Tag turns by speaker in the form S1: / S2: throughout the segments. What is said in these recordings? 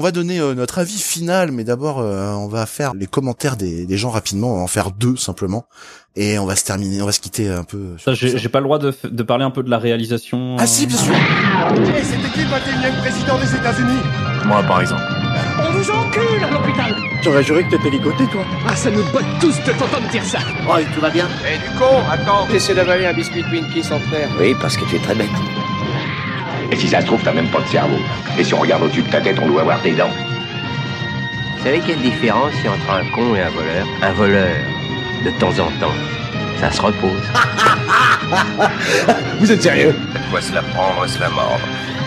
S1: On va donner euh, notre avis final, mais d'abord euh, on va faire les commentaires des, des, gens rapidement. On va en faire deux simplement, et on va se terminer, on va se quitter un peu.
S2: Ça, j'ai pas le droit de, de, parler un peu de la réalisation.
S1: Ah si, bien sûr.
S3: Et c'était qui le 21 président des États-Unis
S4: Moi, par exemple.
S5: On vous encule à l'hôpital
S3: J'aurais juré que t'étais ligoté, toi.
S5: Ah, ça nous botte tous de t'entendre dire ça.
S6: Oh, tout va bien
S7: Eh, du con, attends
S8: T'essaies d'avaler un biscuit Twinkie centenaire.
S6: Oui, parce que tu es très bête.
S9: Et si ça se trouve, t'as même pas de cerveau. Et si on regarde au-dessus de ta tête, on doit avoir tes dents.
S6: Vous savez quelle différence il y a entre un con et un voleur? Un voleur, de temps en temps, ça se repose.
S9: Vous êtes sérieux?
S7: Faites-moi se la prendre, se la mordre.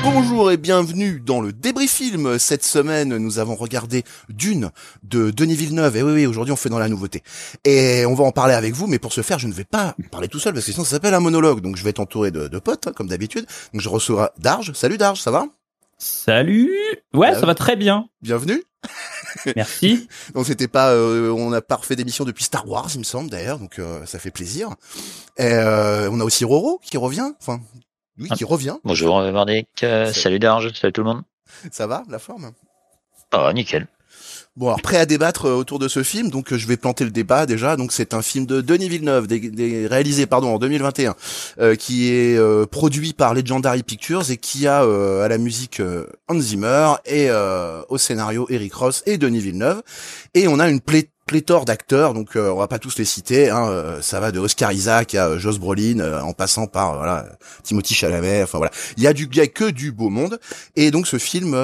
S1: Bonjour et bienvenue dans le débrief film. Cette semaine, nous avons regardé Dune de Denis Villeneuve. Et oui, oui, aujourd'hui, on fait dans la nouveauté. Et on va en parler avec vous, mais pour ce faire, je ne vais pas parler tout seul parce que sinon, ça s'appelle un monologue. Donc, je vais être entouré de, de potes, hein, comme d'habitude. Donc, je reçois Darge. Salut Darge, ça va?
S2: Salut. Ouais, ça va très bien.
S1: Bienvenue.
S2: Merci.
S1: donc c'était pas, euh, on n'a pas refait d'émission depuis Star Wars, il me semble d'ailleurs, donc euh, ça fait plaisir. Et euh, on a aussi Roro qui revient, enfin, oui, qui revient.
S10: Bonjour Marnik, euh, salut Darge, salut tout le monde.
S1: Ça va, la forme?
S10: Ah, nickel.
S1: Bon, alors prêt à débattre autour de ce film, donc je vais planter le débat déjà. Donc c'est un film de Denis Villeneuve, des, des, réalisé pardon en 2021, euh, qui est euh, produit par Legendary Pictures et qui a euh, à la musique Hans Zimmer et au scénario Eric Ross et Denis Villeneuve. Et on a une plaie pléthore d'acteurs, donc on va pas tous les citer. Hein, ça va de Oscar Isaac à Joss Brolin, en passant par voilà Timothy Chalamet. Enfin voilà, il y a du, il y a que du beau monde. Et donc ce film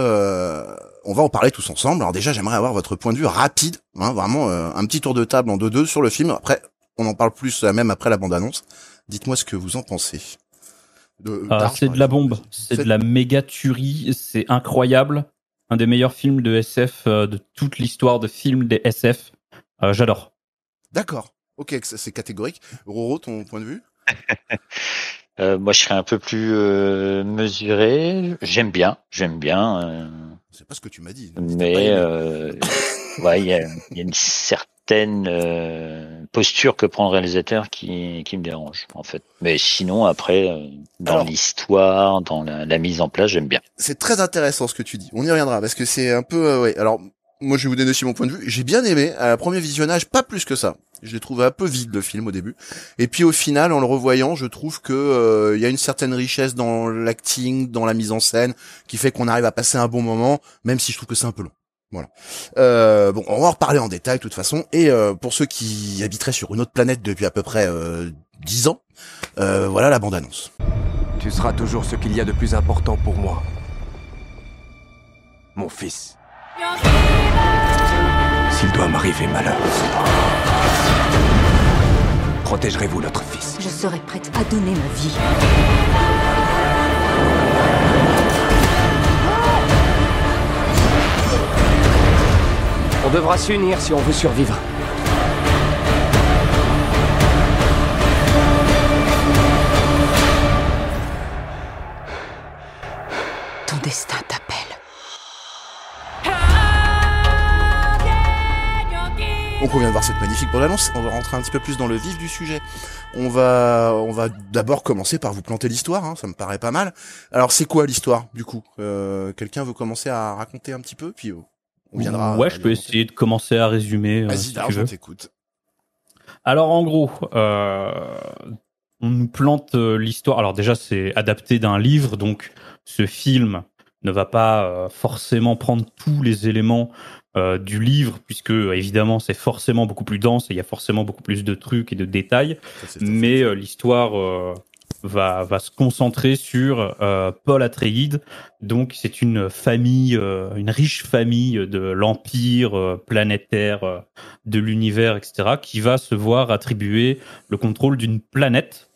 S1: on va en parler tous ensemble. Alors déjà, j'aimerais avoir votre point de vue rapide, hein, vraiment euh, un petit tour de table en 2-2 sur le film. Après, on en parle plus euh, même après la bande-annonce. Dites-moi ce que vous en pensez.
S2: Ah, c'est de la bombe, c'est de la méga tuerie, c'est incroyable. Un des meilleurs films de SF euh, de toute l'histoire de films des SF. J'adore.
S1: D'accord. Ok, c'est catégorique. Roro, ton point de vue?
S10: Euh, moi, je serais un peu plus euh, mesuré. J'aime bien, j'aime bien. Euh...
S1: C'est pas ce que tu m'as dit.
S10: Mais euh, ouais, il y a, y a, une certaine euh, posture que prend le réalisateur qui, qui me dérange, en fait. Mais sinon, après, euh, dans l'histoire, dans la, la, mise en place, j'aime bien.
S1: C'est très intéressant ce que tu dis. On y reviendra parce que c'est un peu, ouais. Alors, moi, je vais vous donner aussi mon point de vue. J'ai bien aimé. À la premier visionnage, pas plus que ça. Je l'ai trouvé un peu vide le film au début. Et puis au final, en le revoyant, je trouve que euh, il y a une certaine richesse dans l'acting, dans la mise en scène, qui fait qu'on arrive à passer un bon moment, même si je trouve que c'est un peu long. Voilà. Euh, bon, on va en reparler en détail de toute façon. Et euh, pour ceux qui habiteraient sur une autre planète depuis à peu près euh, 10 ans, euh, voilà la bande-annonce.
S11: Tu seras toujours ce qu'il y a de plus important pour moi. Mon fils. S'il doit m'arriver malheur, protégerez-vous notre fils
S12: Je serai prête à donner ma vie.
S8: On devra s'unir si on veut survivre.
S12: Ton destin t'appelle.
S1: Donc on vient de voir cette magnifique bande-annonce. On va rentrer un petit peu plus dans le vif du sujet. On va, on va d'abord commencer par vous planter l'histoire. Hein, ça me paraît pas mal. Alors c'est quoi l'histoire du coup? Euh, Quelqu'un veut commencer à raconter un petit peu, puis oh, on viendra.
S2: Ouais, je peux essayer de commencer à résumer.
S1: Vas-y,
S2: si
S1: je t'écoute.
S2: Alors en gros, euh, on nous plante l'histoire. Alors déjà, c'est adapté d'un livre, donc ce film ne va pas euh, forcément prendre tous les éléments euh, du livre, puisque évidemment c'est forcément beaucoup plus dense et il y a forcément beaucoup plus de trucs et de détails. Ça, mais euh, l'histoire euh, va, va se concentrer sur Paul Atreides. Donc c'est une famille, une riche famille de l'empire planétaire, de l'univers, etc., qui va se voir attribuer le contrôle d'une planète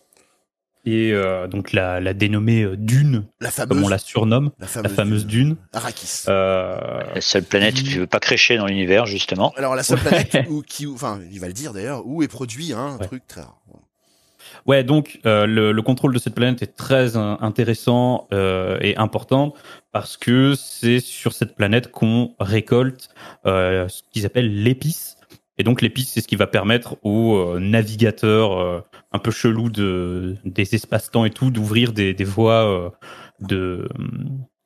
S2: et euh, donc la, la dénommée Dune,
S1: la fameuse,
S2: comme on la surnomme,
S1: la fameuse,
S2: la fameuse Dune.
S1: Arrakis.
S10: Euh, la seule planète qui ne veut pas crécher dans l'univers, justement.
S1: Alors la seule planète où, qui, enfin, il va le dire d'ailleurs, où est produit hein, un ouais. truc très rare.
S2: Ouais, donc euh, le, le, contrôle de cette planète est très intéressant euh, et important parce que c'est sur cette planète qu'on récolte euh, ce qu'ils appellent l'épice. Et donc l'épice, c'est ce qui va permettre aux euh, navigateurs euh, un peu chelous de, des espaces-temps et tout d'ouvrir des, des voies euh, de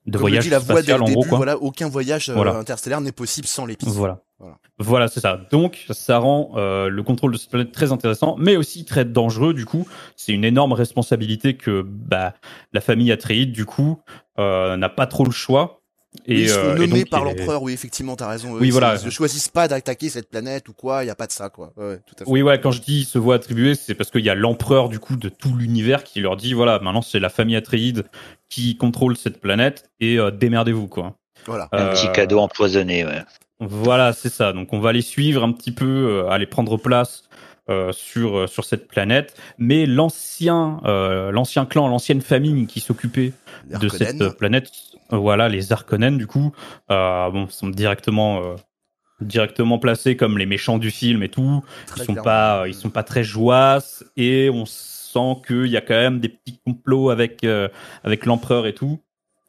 S2: de voyage
S1: dit la
S2: spatial en
S1: début,
S2: gros quoi.
S1: voilà, aucun voyage euh,
S2: Voilà.
S1: interstellaire n'est possible sans les pistes.
S2: Voilà.
S1: Voilà.
S2: Voilà, c'est ça. Donc, ça rend euh, le contrôle de cette planète très intéressant, mais aussi très dangereux. Du coup, c'est une énorme responsabilité que bah, la famille Atreides, du coup, euh, n'a pas trop le choix. Et,
S1: Oui, ils sont
S2: euh, et
S1: nommés
S2: donc,
S1: par l'empereur, oui, effectivement, t'as raison. Eux,
S2: Oui,
S1: ils-
S2: voilà.
S1: Ils ne choisissent pas d'attaquer cette planète ou quoi, il y a pas de ça, quoi. Ouais, ouais, tout à fait.
S2: Oui, ouais, quand je dis se voit attribuer, c'est parce qu'il y a l'empereur du coup de tout l'univers qui leur dit voilà, maintenant c'est la famille Atreides qui contrôle cette planète et euh, démerdez-vous quoi.
S1: Voilà.
S10: Un
S2: Euh,
S10: petit cadeau empoisonné, ouais.
S2: Voilà, c'est ça. Donc on va les suivre un petit peu, euh, aller prendre place euh, sur euh, sur cette planète. Mais l'ancien euh, l'ancien clan, l'ancienne famille qui s'occupait de cette planète, euh, voilà, les Harkonnen du coup, euh, bon, sont directement euh, directement placés comme les méchants du film et tout.
S1: Très
S2: Ils sont pas ils sont pas très joyeux et on sent qu'il y a quand même des petits complots avec euh, avec l'empereur et tout.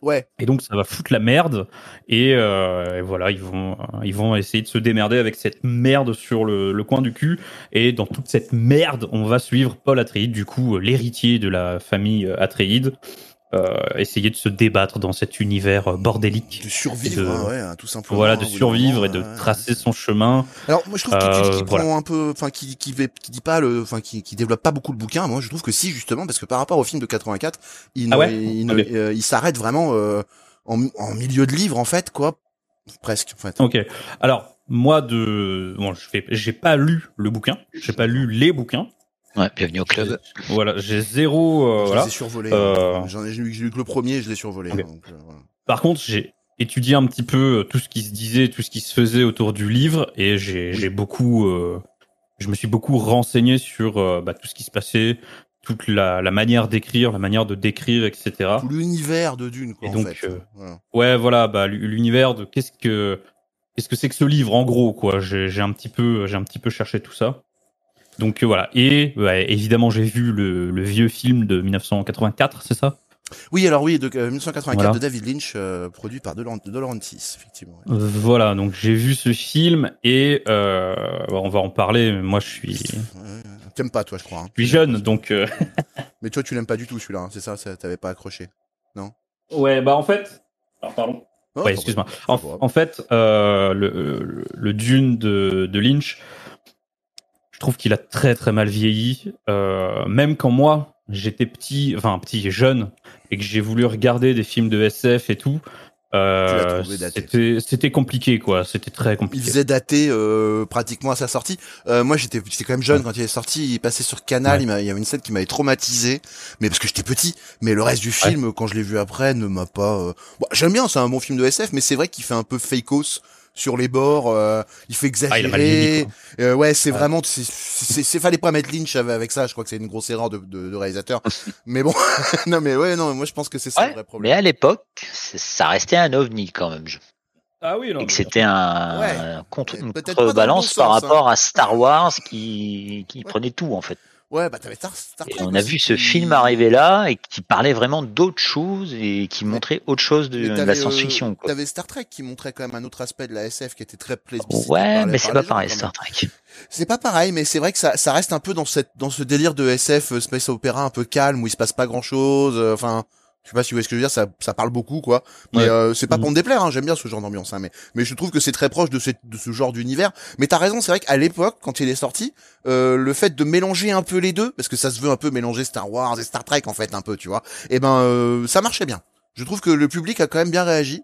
S1: Ouais.
S2: Et donc ça va foutre la merde. Et, euh, voilà ils vont ils vont essayer de se démerder avec cette merde sur le, le coin du cul. Et dans toute cette merde on va suivre Paul Atreides du coup l'héritier de la famille euh, Atreides euh, essayer de se débattre dans cet univers euh, bordélique
S1: De survivre,
S2: de-
S1: hein, ouais, hein, tout simplement.
S2: voilà de survivre
S1: moment,
S2: et de
S1: ouais, ouais.
S2: tracer son chemin
S1: Alors moi je trouve qu'il qu'il- qu'il
S2: Euh,
S1: prend
S2: voilà.
S1: un peu, enfin qui qui dit pas le, enfin qui qui développe pas beaucoup le bouquin. Moi je trouve que si justement parce que par rapport au film de 84, il
S2: Ah
S1: il, euh, il s'arrête vraiment euh, en, en milieu de livre en fait quoi, presque en fait.
S2: ok alors moi de bon je fais j'ai pas lu le bouquin j'ai pas lu les bouquins
S10: Ouais, bienvenue au club.
S2: voilà j'ai zéro euh,
S1: je
S2: voilà
S1: les ai survolés.
S2: Euh,
S1: hein. J'en ai j'ai lu que le premier, je l'ai survolé. Donc, euh, voilà.
S2: Par contre, j'ai étudié un petit peu euh, tout ce qui se disait, tout ce qui se faisait autour du livre, et j'ai j'ai beaucoup, euh, je me suis beaucoup renseigné sur euh, bah, tout ce qui se passait, toute la, la manière d'écrire, la manière de décrire, etc.
S1: Tout l'univers de Dune quoi
S2: Et
S1: en
S2: donc,
S1: fait.
S2: euh,
S1: Voilà.
S2: Ouais, voilà, bah l'u- l'univers de qu'est-ce que qu'est-ce que c'est que ce livre en gros, quoi. J'ai j'ai un petit peu, j'ai un petit peu cherché tout ça. Donc euh, voilà. Et ouais, évidemment, j'ai vu le, le vieux film de 1984, c'est ça?
S1: Oui alors oui de euh, 1984
S2: Voilà.
S1: de David Lynch euh, produit par De, Laurentiis effectivement. ouais.
S2: Euh, Voilà, donc j'ai vu ce film et euh, bah, on va en parler. mais Moi, je suis, je.
S1: T'aimes pas toi je crois. hein.
S2: suis jeune, donc. euh,
S1: Mais toi tu l'aimes pas du tout celui-là, hein, c'est ça, ça t'avais pas accroché.
S2: Ouais, bah en fait. Alors, pardon.
S1: Oh,
S2: ouais, excuse-moi. En, fait, euh, le, le, le Dune de, de Lynch, je trouve qu'il a très très mal vieilli. Euh, même quand moi, j'étais petit, enfin petit, jeune, et que j'ai voulu regarder des films de SF et tout, euh, c'était compliqué quoi. C'était très
S1: Il
S2: compliqué.
S1: faisait dater euh, pratiquement à sa sortie. Euh, moi, j'étais, j'étais quand même jeune quand il est sorti. Il passait sur Canal.
S2: Ouais.
S1: Il, il y avait une scène qui m'avait traumatisé, mais parce que j'étais petit. Mais le reste du film, quand je l'ai vu après, ne m'a pas. Bon, j'aime bien, c'est un bon film de SF, mais c'est vrai qu'il fait un peu fakeos sur les bords. euh, il fait
S2: Ah, il a mal vieilli,
S1: exagérer. Euh, ouais, c'est
S2: Ouais.
S1: vraiment. C'est, c'est, c'est- fallait pas mettre Lynch avec, ça. Je crois que c'est une grosse erreur de, de, de réalisateur. mais bon, non, mais ouais, non, moi je pense que c'est ça le vrai
S10: mais
S1: problème.
S10: à l'époque, ça restait un ovni quand même. je-
S2: Ah oui, non.
S10: Et que
S2: mais-
S10: c'était un,
S1: Ouais.
S10: un contre,
S1: Mais
S10: une contrebalance
S1: bon
S10: par
S1: hein.
S10: rapport à Star Wars qui, qui prenait tout en fait.
S1: Ouais, bah t'avais Star, Star
S10: Et
S1: Trek
S10: on a
S1: aussi
S10: vu ce film arriver là et qui parlait vraiment d'autre chose et qui montrait autre chose de, la
S1: euh,
S10: science-fiction. quoi.
S1: T'avais Star Trek qui montrait quand même un autre aspect de la SF qui était très plébiscité.
S10: Ouais, mais c'est pas
S1: gens,
S10: pareil. Star Trek.
S1: C'est pas pareil, mais c'est vrai que ça, ça reste un peu dans cette, dans ce délire de SF euh, space opéra un peu calme où il se passe pas grand chose. Enfin, je sais pas si vous voyez ce que je veux dire. Ça, ça parle beaucoup, quoi. Mais
S2: Ouais.
S1: euh, c'est pas
S2: Mhm.
S1: pour me déplaire. Hein, J'aime bien ce genre d'ambiance, hein, mais, mais je trouve que c'est très proche de, cette, de ce genre d'univers. Mais t'as raison, c'est vrai qu'à l'époque, quand il est sorti, euh, le fait de mélanger un peu les deux, parce que ça se veut un peu mélanger Star Wars et Star Trek en fait un peu, tu vois. Et ben, euh, ça marchait bien. Je trouve que le public a quand même bien réagi.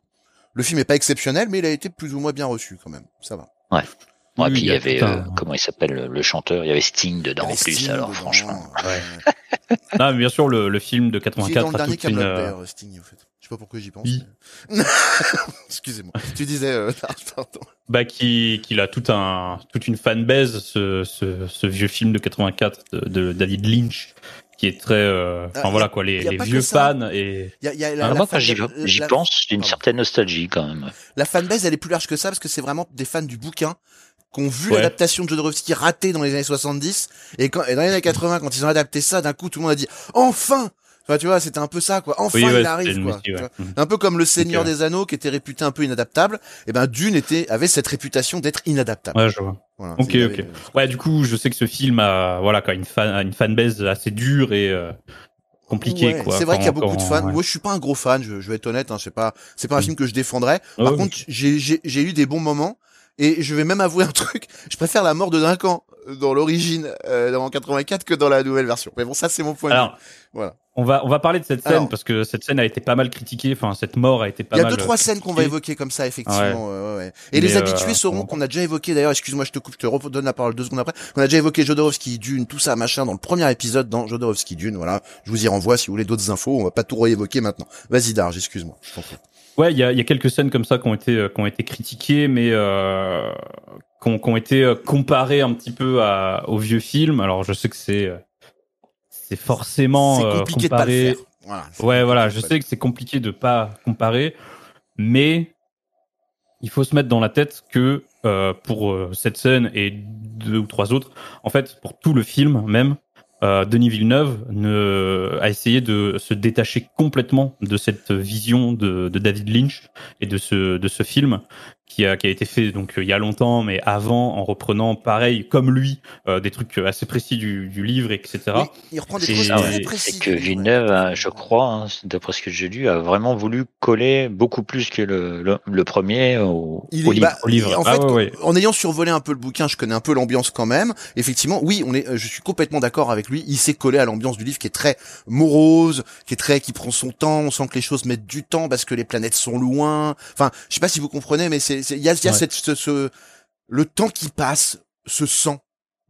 S1: Le film est pas exceptionnel, mais il a été plus ou moins bien reçu quand même. Ça va.
S10: Ouais,
S2: Oui,
S10: puis il y avait, euh, comment il s'appelle le, le chanteur, il y avait Sting dedans en plus.
S1: Sting
S10: alors
S1: dedans,
S10: franchement,
S1: ouais.
S2: Ah, mais bien sûr, le, le film de
S1: Qui est dans
S2: 84
S1: le
S2: a
S1: dernier
S2: toute une.
S1: Camelot
S2: euh,
S1: Sting, au fait. Je sais pas pourquoi j'y pense.
S2: Oui.
S1: mais- Excusez-moi. Tu disais, euh, pardon.
S2: bah, qui, qu'il a tout un, toute une fanbase, ce, ce, ce vieux film de 84 de, de David Lynch, qui est très, euh, enfin
S1: Ah,
S2: voilà quoi, les, vieux fans et
S1: Il y a, il y a la,
S10: Alors
S1: la
S10: moi, quand
S1: fan-
S10: j'y
S1: la-
S10: pense, j'ai une certaine nostalgie quand même.
S1: La fanbase, elle est plus large que ça parce que c'est vraiment des fans du bouquin qui ont vu
S2: Ouais.
S1: l'adaptation de Jodorowsky ratée dans les années 70 et quand et dans les années 80 quand ils ont adapté ça d'un coup tout le monde a dit enfin Enfin, tu vois, c'était un peu ça, quoi. Enfin,
S2: Oui, ouais,
S1: il arrive, quoi.
S2: ouais.
S1: Un peu comme le Seigneur des Anneaux, qui était réputé un peu inadaptable. Et ben, Dune était, avait cette réputation d'être inadaptable.
S2: ouais, je vois.
S1: Voilà,
S2: Ok, ok.
S1: avait-
S2: Ouais, du coup, je sais que ce film a, voilà, quoi, une fan, une fanbase assez dure et, euh, compliqué
S1: Ouais,
S2: quoi.
S1: C'est vrai qu'il y a beaucoup de fans. Moi, je suis pas un gros fan. Je, je vais être honnête. Hein, c'est pas, c'est pas un
S2: Mm.
S1: film que je défendrais. Par contre, j'ai eu des bons moments. Et je vais même avouer un truc. Je préfère la mort de Duncan dans l'origine, euh, dans 84 que dans la nouvelle version. Mais bon, ça, c'est mon point de vue.
S2: Alors,
S1: Voilà.
S2: on va on va parler de cette scène
S1: Alors-
S2: parce que cette scène a été pas mal critiquée. Enfin, cette mort a été pas
S1: Il y a
S2: mal.
S1: deux trois
S2: euh,
S1: scènes qu'on va évoquer comme ça effectivement. ouais, ouais, ouais. Et
S2: Mais,
S1: les habitués
S2: euh,
S1: sauront
S2: on-
S1: qu'on a déjà évoqué d'ailleurs. Excuse-moi, je te coupe, je te redonne la parole deux secondes après. On a déjà évoqué Jodorowsky, Dune, tout ça machin dans le premier épisode dans Jodorowsky Dune. Voilà, je vous y renvoie si vous voulez d'autres infos. On va pas tout réévoquer maintenant. Vas-y Darge, excuse-moi. Je.
S2: Ouais, il y a, il y a quelques scènes comme ça qui ont été, euh, qui ont été critiquées, mais euh, qui, ont, qui ont été euh, comparées un petit peu à, au vieux film. Alors, je sais que c'est euh, c'est forcément
S1: compliqué de pas le
S2: comparé.
S1: faire. Voilà.
S2: Ouais, voilà, je sais que c'est compliqué de pas comparer, mais il faut se mettre dans la tête que euh, pour cette scène et deux ou trois autres, en fait, pour tout le film même, euh, Denis Villeneuve ne, a essayé de se détacher complètement de cette vision de, de David Lynch et de ce, de ce film qui a, qui a été fait donc il y a longtemps, mais avant, en reprenant pareil comme lui euh, des trucs assez précis du, du livre, etc.
S1: Oui, il reprend des choses très
S2: ouais,
S1: précises.
S10: C'est que Villeneuve, hein, je crois, hein, d'après ce que j'ai lu, a vraiment voulu coller beaucoup plus que le, le, le premier au,
S1: Il
S10: au
S1: est-
S10: livre.
S1: bah,
S2: au livre.
S1: En
S2: Ah
S1: fait,
S2: ouais, ouais.
S1: en ayant survolé un peu le bouquin, je connais un peu l'ambiance quand même. Effectivement, oui, on est, euh, je suis complètement d'accord avec lui. Il s'est collé à l'ambiance du livre qui est très morose, qui est très, qui prend son temps. On sent que les choses mettent du temps parce que les planètes sont loin. Enfin, je sais pas si vous comprenez, mais c'est- il y a, il y a
S2: Ouais.
S1: cette, ce, ce- le temps qui passe se sent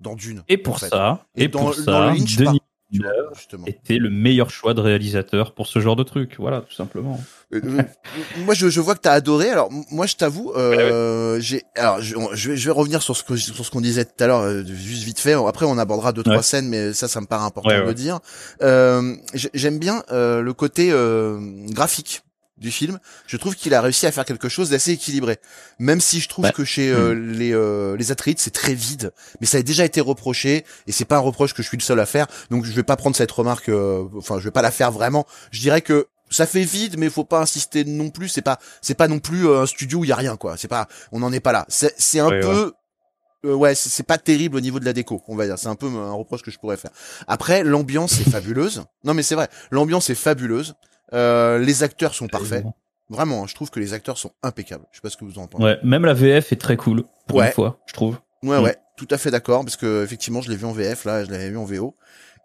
S1: dans Dune.
S2: Et pour
S1: en fait.
S2: ça,
S1: Et
S2: et,
S1: dans-
S2: pour
S1: dans
S2: ça,
S1: le Lynch,
S2: Denis Villeneuve
S1: justement.
S2: était le meilleur choix de réalisateur pour ce genre de truc. Voilà, tout simplement.
S1: Euh, euh, moi, je, je vois que t'as adoré. Alors, moi, je t'avoue, euh, j'ai. Alors, je, je vais, je vais revenir sur ce que sur ce qu'on disait tout à l'heure, euh, juste vite fait. Après, on abordera deux trois scènes, mais ça, ça me paraît important
S2: Ouais,
S1: de le dire. Euh, j'ai- J'aime bien euh, le côté euh, graphique du film. Je trouve qu'il a réussi à faire quelque chose d'assez équilibré. Même si je trouve
S10: Ouais.
S1: que chez euh, les euh, les Atreides, c'est très vide. Mais ça a déjà été reproché et c'est pas un reproche que je suis le seul à faire. Donc, je vais pas prendre cette remarque. euh, Enfin, je vais pas la faire vraiment. Je dirais que ça fait vide, mais faut pas insister non plus. C'est pas, c'est pas non plus euh, un studio où il y a rien, quoi. C'est pas, on n'en est pas là. C'est, c'est un
S2: Ouais,
S1: peu, euh, ouais, c'est, c'est pas terrible au niveau de la déco, on va dire. C'est un peu un reproche que je pourrais faire. Après, l'ambiance est fabuleuse. Non, mais c'est vrai, l'ambiance est fabuleuse. Euh, les acteurs sont parfaits. Vraiment, hein, je trouve que les acteurs sont impeccables. Je sais pas ce que vous en pensez.
S2: Ouais, même la VF est très cool pour
S1: Ouais.
S2: une fois, je trouve.
S1: Ouais,
S2: Mm.
S1: ouais, tout à fait d'accord, parce que effectivement, je l'ai vu en VF, là, je l'avais vu en VO.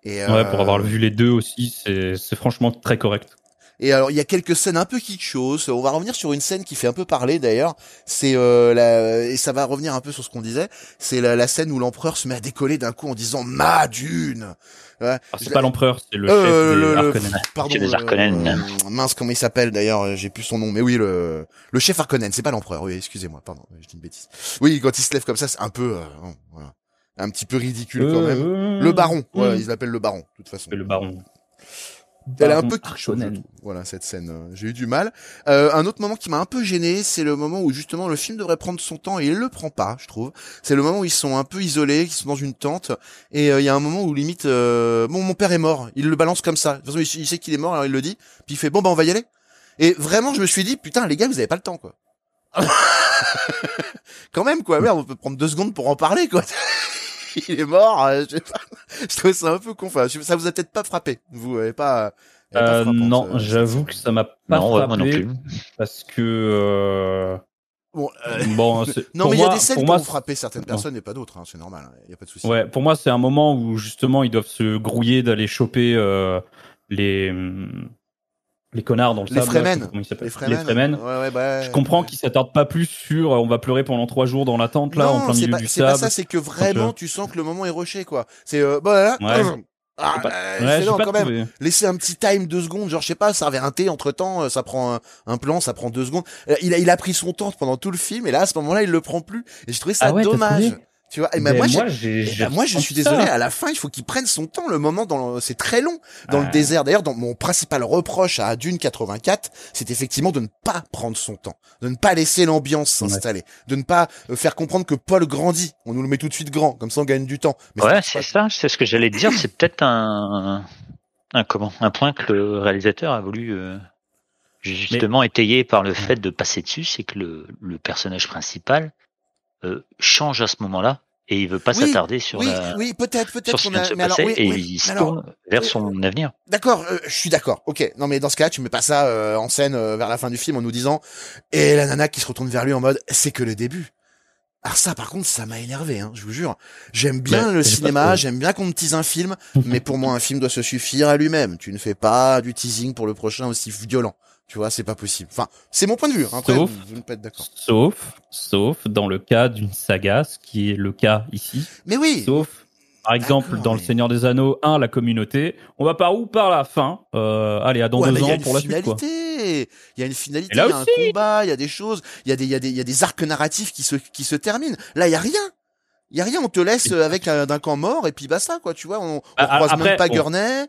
S1: Et,
S2: Ouais, pour
S1: euh,
S2: avoir vu les deux aussi, c'est franchement très correct.
S1: Et alors, il y a quelques scènes un peu kitschos. On va revenir sur une scène qui fait un peu parler d'ailleurs. C'est euh, la... et ça va revenir un peu sur ce qu'on disait. C'est la, la scène où l'empereur se met à décoller d'un coup en disant ma dune. Ouais.
S2: Alors,
S1: Je
S2: c'est pas l'empereur, c'est le
S1: Euh,
S2: chef
S1: le-
S2: des
S1: le-
S2: Harkonnen.
S1: Pardon.
S10: C'est les Harkonnen.
S1: euh, mince, comment il s'appelle d'ailleurs J'ai plus son nom. Mais oui, le le chef Harkonnen. C'est pas l'empereur. Oui, excusez-moi. Pardon, je dis une bêtise. Oui, quand il se lève comme ça, c'est un peu, euh, voilà, un petit peu ridicule quand même.
S2: Euh,
S1: Le baron. Voilà,
S2: mm.
S1: ils l'appellent le baron. De toute façon.
S2: Le baron.
S1: Elle est un peu
S2: Harkonnen.
S1: trouve. Voilà cette scène. euh, J'ai eu du mal. Euh, un autre moment qui m'a un peu gêné, c'est le moment où justement le film devrait prendre son temps et il le prend pas, je trouve. C'est le moment où ils sont un peu isolés, qu'ils sont dans une tente et euh, il y a un moment où limite, euh, bon mon père est mort. Il le balance comme ça. De toute façon, il, il sait qu'il est mort, alors il le dit. Puis il fait bon bah on va y aller. Et vraiment, je me suis dit putain les gars, vous avez pas le temps quoi. Quand même quoi, merde, on peut prendre deux secondes pour en parler quoi. il est mort. euh, je sais pas. Je trouvais ça un peu con. Enfin, je- ça vous a peut-être pas frappé. Vous avez pas. elle est pas
S2: Euh,
S1: frappante,
S2: non, j'avoue que ça m'a pas
S10: Non, ouais, moi non
S2: frappé
S10: plus.
S2: parce que euh,
S1: Bon, euh,
S2: bon, c'est-
S1: non,
S2: pour
S1: mais il y a des scènes qui ont frappé certaines
S2: Non.
S1: personnes et pas d'autres. hein, c'est normal. Il y a pas de souci.
S2: Ouais, pour moi, c'est un moment où justement ils doivent se grouiller d'aller choper euh, les hum, les connards dans le
S1: Les
S2: sable. là, comment ils.
S1: Les Fremen. Ouais, ouais, bah,
S2: Je comprends qu'ils s'attardent pas plus sur euh, on va pleurer pendant trois jours dans la tente là en plein
S1: c'est
S2: milieu
S1: pas,
S2: du
S1: c'est pas
S2: sable.
S1: ça. C'est que vraiment,
S2: tu
S1: tu sens que le moment est rushé, quoi. C'est euh, bon, là,
S2: Ouais.
S1: ah,
S2: Pas-
S1: euh,
S2: ouais,
S1: non, quand même.
S2: trouvé.
S1: Laisser un petit time deux secondes, genre je sais pas, servir un thé entre temps, ça prend un, un plan, ça prend deux secondes. Euh, Il a, il a pris son temps pendant tout le film et là à ce moment-là il le prend plus. Et j'ai trouvé ça
S2: Ah ouais,
S1: dommage. Tu vois, et ben
S2: Ben,
S1: moi,
S2: moi,
S1: je
S2: ressenti
S1: suis désolé.
S2: ça.
S1: À la fin, il faut qu'il prenne son temps. Le moment, dans le- c'est très long dans le désert. D'ailleurs, dans mon principal reproche à Dune 84, c'est effectivement de ne pas prendre son temps, de ne pas laisser l'ambiance s'installer, de ne pas euh, faire comprendre que Paul grandit. On nous le met tout de suite grand, comme ça on gagne du temps. Mais
S10: Ouais,
S1: c'est
S10: ça, c'est ce que j'allais te dire. C'est peut-être un, un comment, un point que le réalisateur a voulu euh, justement étayer par le fait de passer dessus, c'est que le, le personnage principal euh, change à ce moment-là et il veut pas
S1: Oui,
S10: s'attarder sur
S1: oui,
S10: la
S1: oui, peut-être, peut-être
S10: sur ce
S1: qu'on a.
S10: se
S1: mais alors, oui,
S10: et
S1: oui,
S10: il se
S1: alors,
S10: tourne vers
S1: euh,
S10: son avenir.
S1: D'accord, euh, je suis d'accord. Ok, non mais dans ce cas, tu mets pas ça euh, en scène euh, vers la fin du film en nous disant et la nana qui se retourne vers lui en mode c'est que le début. Alors ça, par contre, ça m'a énervé, hein, je vous jure. J'aime bien
S2: Mais
S1: le cinéma, j'aime bien qu'on me tease un film, mais pour moi, un film doit se suffire à lui-même. Tu ne fais pas du teasing pour le prochain aussi violent. Tu vois, c'est pas possible. Enfin, c'est mon point de vue. hein. Après,
S2: Sauf-
S1: vous, vous ne pas être d'accord.
S2: Sauf, sauf dans le cas d'une saga, ce qui est le cas ici.
S1: Mais oui.
S2: Sauf, par exemple, dans Le Seigneur des Anneaux 1, la communauté, on va par où? Par la fin. Euh, allez, à dans
S1: Ouais,
S2: deux
S1: il y a
S2: ans
S1: une
S2: pour la suite, quoi.
S1: finalité. Il y a une finalité, il y a un combat, il y a des choses, il y a des, il y a des, il y a des arcs narratifs qui se, qui se terminent. Là, il y a rien. Il y a rien. On te laisse avec un, d'un camp mort et puis basta, quoi. Tu vois, on, on
S2: Ah,
S1: croise
S2: après,
S1: même pas
S2: on-
S1: Gurney,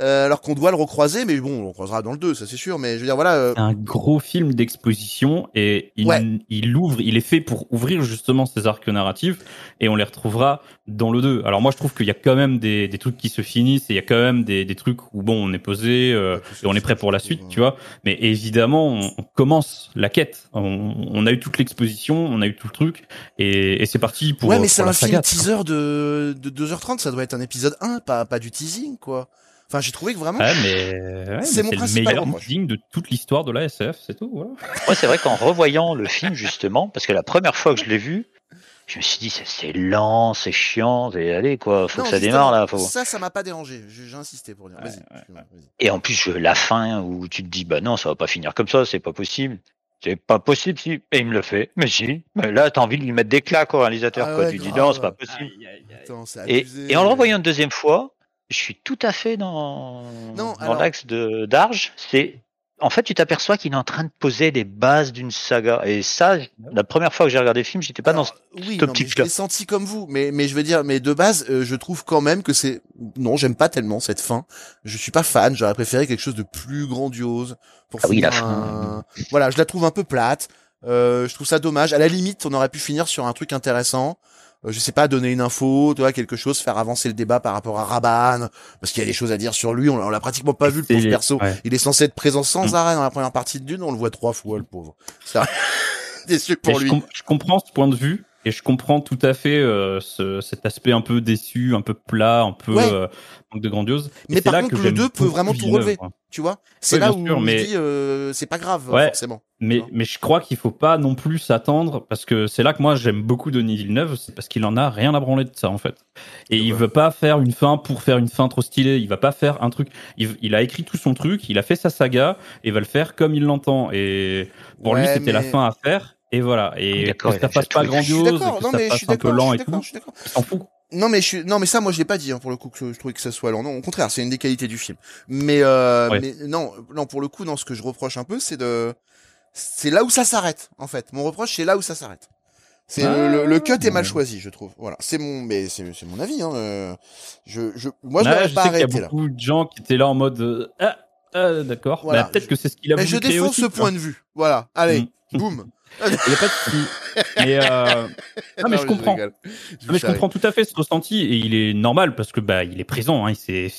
S1: euh, alors qu'on doit le recroiser, mais bon, on le croisera dans le 2, ça c'est sûr. Mais je veux dire, voilà. euh,
S2: un gros film d'exposition et il,
S1: Ouais.
S2: il ouvre, il est fait pour ouvrir justement ces arcs narratifs et on les retrouvera dans le 2. Alors moi je trouve qu'il y a quand même des, des trucs qui se finissent et il y a quand même des, des trucs où bon on est posé euh, et on est prêt pour la suite, tu vois. Mais évidemment on, on commence la quête. On, on a eu toute l'exposition, on a eu tout le truc et, et c'est parti pour.
S1: ouais, mais c'est un film
S2: saga,
S1: teaser de, de 2h30, ça doit être un épisode 1, pas, pas du teasing, quoi. Enfin, j'ai trouvé que vraiment.
S2: Ouais, mais ouais,
S1: C'est
S2: le meilleur teasing de toute l'histoire de la SF, c'est tout. Voilà.
S10: Moi, c'est vrai qu'en revoyant le film, justement, parce que la première fois que je l'ai vu, je me suis dit, c'est- lent, c'est chiant, et allez, quoi, faut
S1: Non,
S10: que ça démarre, là. Faut...
S1: Ça, ça m'a pas dérangé. J'ai insisté pour dire. Vas-y. excuse-moi, vas-y.
S10: Et en plus, je- la fin où tu te dis, bah non, ça va pas finir comme ça, c'est pas possible. C'est pas possible, si. Et il me le fait. Mais si. Mais là, t'as envie de lui mettre des claques au réalisateur,
S1: Ah
S10: quoi.
S1: ouais,
S10: tu dis, non, c'est pas possible.
S1: Attends, c'est
S10: Et,
S1: abusé.
S10: et en le revoyant une deuxième fois, je suis tout à fait dans,
S1: Non,
S10: dans
S1: alors-
S10: l'axe de d'Arge. C'est en fait, tu t'aperçois qu'il est en train de poser les bases d'une saga. Et ça, la première fois que j'ai regardé le film, j'étais pas
S1: Alors,
S10: dans
S1: oui,
S10: cette
S1: mais je l'ai senti comme vous, mais mais je veux dire, mais de base, euh, je trouve quand même que c'est non, j'aime pas tellement cette fin. Je suis pas fan. J'aurais préféré quelque chose de plus grandiose pour
S10: Ah oui, la fin.
S1: Voilà, je la trouve un peu plate. Euh, je trouve ça dommage. À la limite, on aurait pu finir sur un truc intéressant. Euh, je sais pas, donner une info, tu vois, quelque chose, faire avancer le débat par rapport à Raban, parce qu'il y a des choses à dire sur lui. On, on l'a pratiquement pas vu le pauvre perso.
S2: ouais.
S1: Il est censé être présent sans
S2: Mm.
S1: arrêt dans la première partie de Dune. On le voit trois fois, le pauvre. Ça... Déçu pour
S2: Mais je,
S1: lui.
S2: com- je comprends ce point de vue et je comprends tout à fait euh, ce, cet aspect un peu déçu, un peu plat, un peu
S1: Ouais.
S2: euh, manque de grandiose. Et
S1: Mais
S2: c'est
S1: par
S2: là
S1: contre,
S2: que
S1: le
S2: j'aime
S1: 2 peut vraiment tout relever. Tu vois C'est
S2: Oui,
S1: là où
S2: sûr,
S1: je
S2: mais-
S1: dis euh, c'est pas grave
S2: Ouais.
S1: forcément.
S2: Mais, mais je crois qu'il faut pas non plus s'attendre parce que c'est là que moi j'aime beaucoup Denis Villeneuve, c'est parce qu'il en a rien à branler de ça en fait. Et il veut pas faire une fin pour faire une fin trop stylée. Il va pas faire un truc. Il, il a écrit tout son truc, il a fait sa saga et va le faire comme il l'entend. Et pour lui
S1: Ouais,
S2: c'était la fin à faire. Et voilà. Et
S10: D'accord,
S2: que
S10: il
S2: ça fasse pas grandiose, que
S1: Non
S2: ça
S1: suis
S2: un peu lent et tout. il s'en fout.
S1: Non mais je suis non mais ça moi je l'ai pas dit hein, pour le coup que je trouvais que ça soit lent. Non au contraire c'est une des qualités du film. Mais euh,
S2: Ouais.
S1: mais non non pour le coup non ce que je reproche un peu c'est de c'est là où ça s'arrête en fait. Mon reproche c'est là où ça s'arrête. C'est
S2: Ah,
S1: le, le cut est mal
S2: ouais.
S1: choisi je trouve. Voilà c'est mon mais c'est mon avis hein. euh, Je je moi je l'aurais
S2: je
S1: pas
S2: sais qu'il y
S1: arrêté
S2: a
S1: là.
S2: beaucoup de gens qui étaient là en mode euh, ah, ah, d'accord.
S1: Voilà.
S2: Bah, peut-être que c'est ce qu'il a
S1: Mais
S2: voulu
S1: je défends ce point de vue. Voilà allez
S2: Mm.
S1: boum.
S2: Il y a pas de souci. Mais, euh... non, mais je comprends.
S1: Je
S2: Non, mais je comprends tout à fait ce ressenti et il est normal parce que bah il est présent. Hein, c'est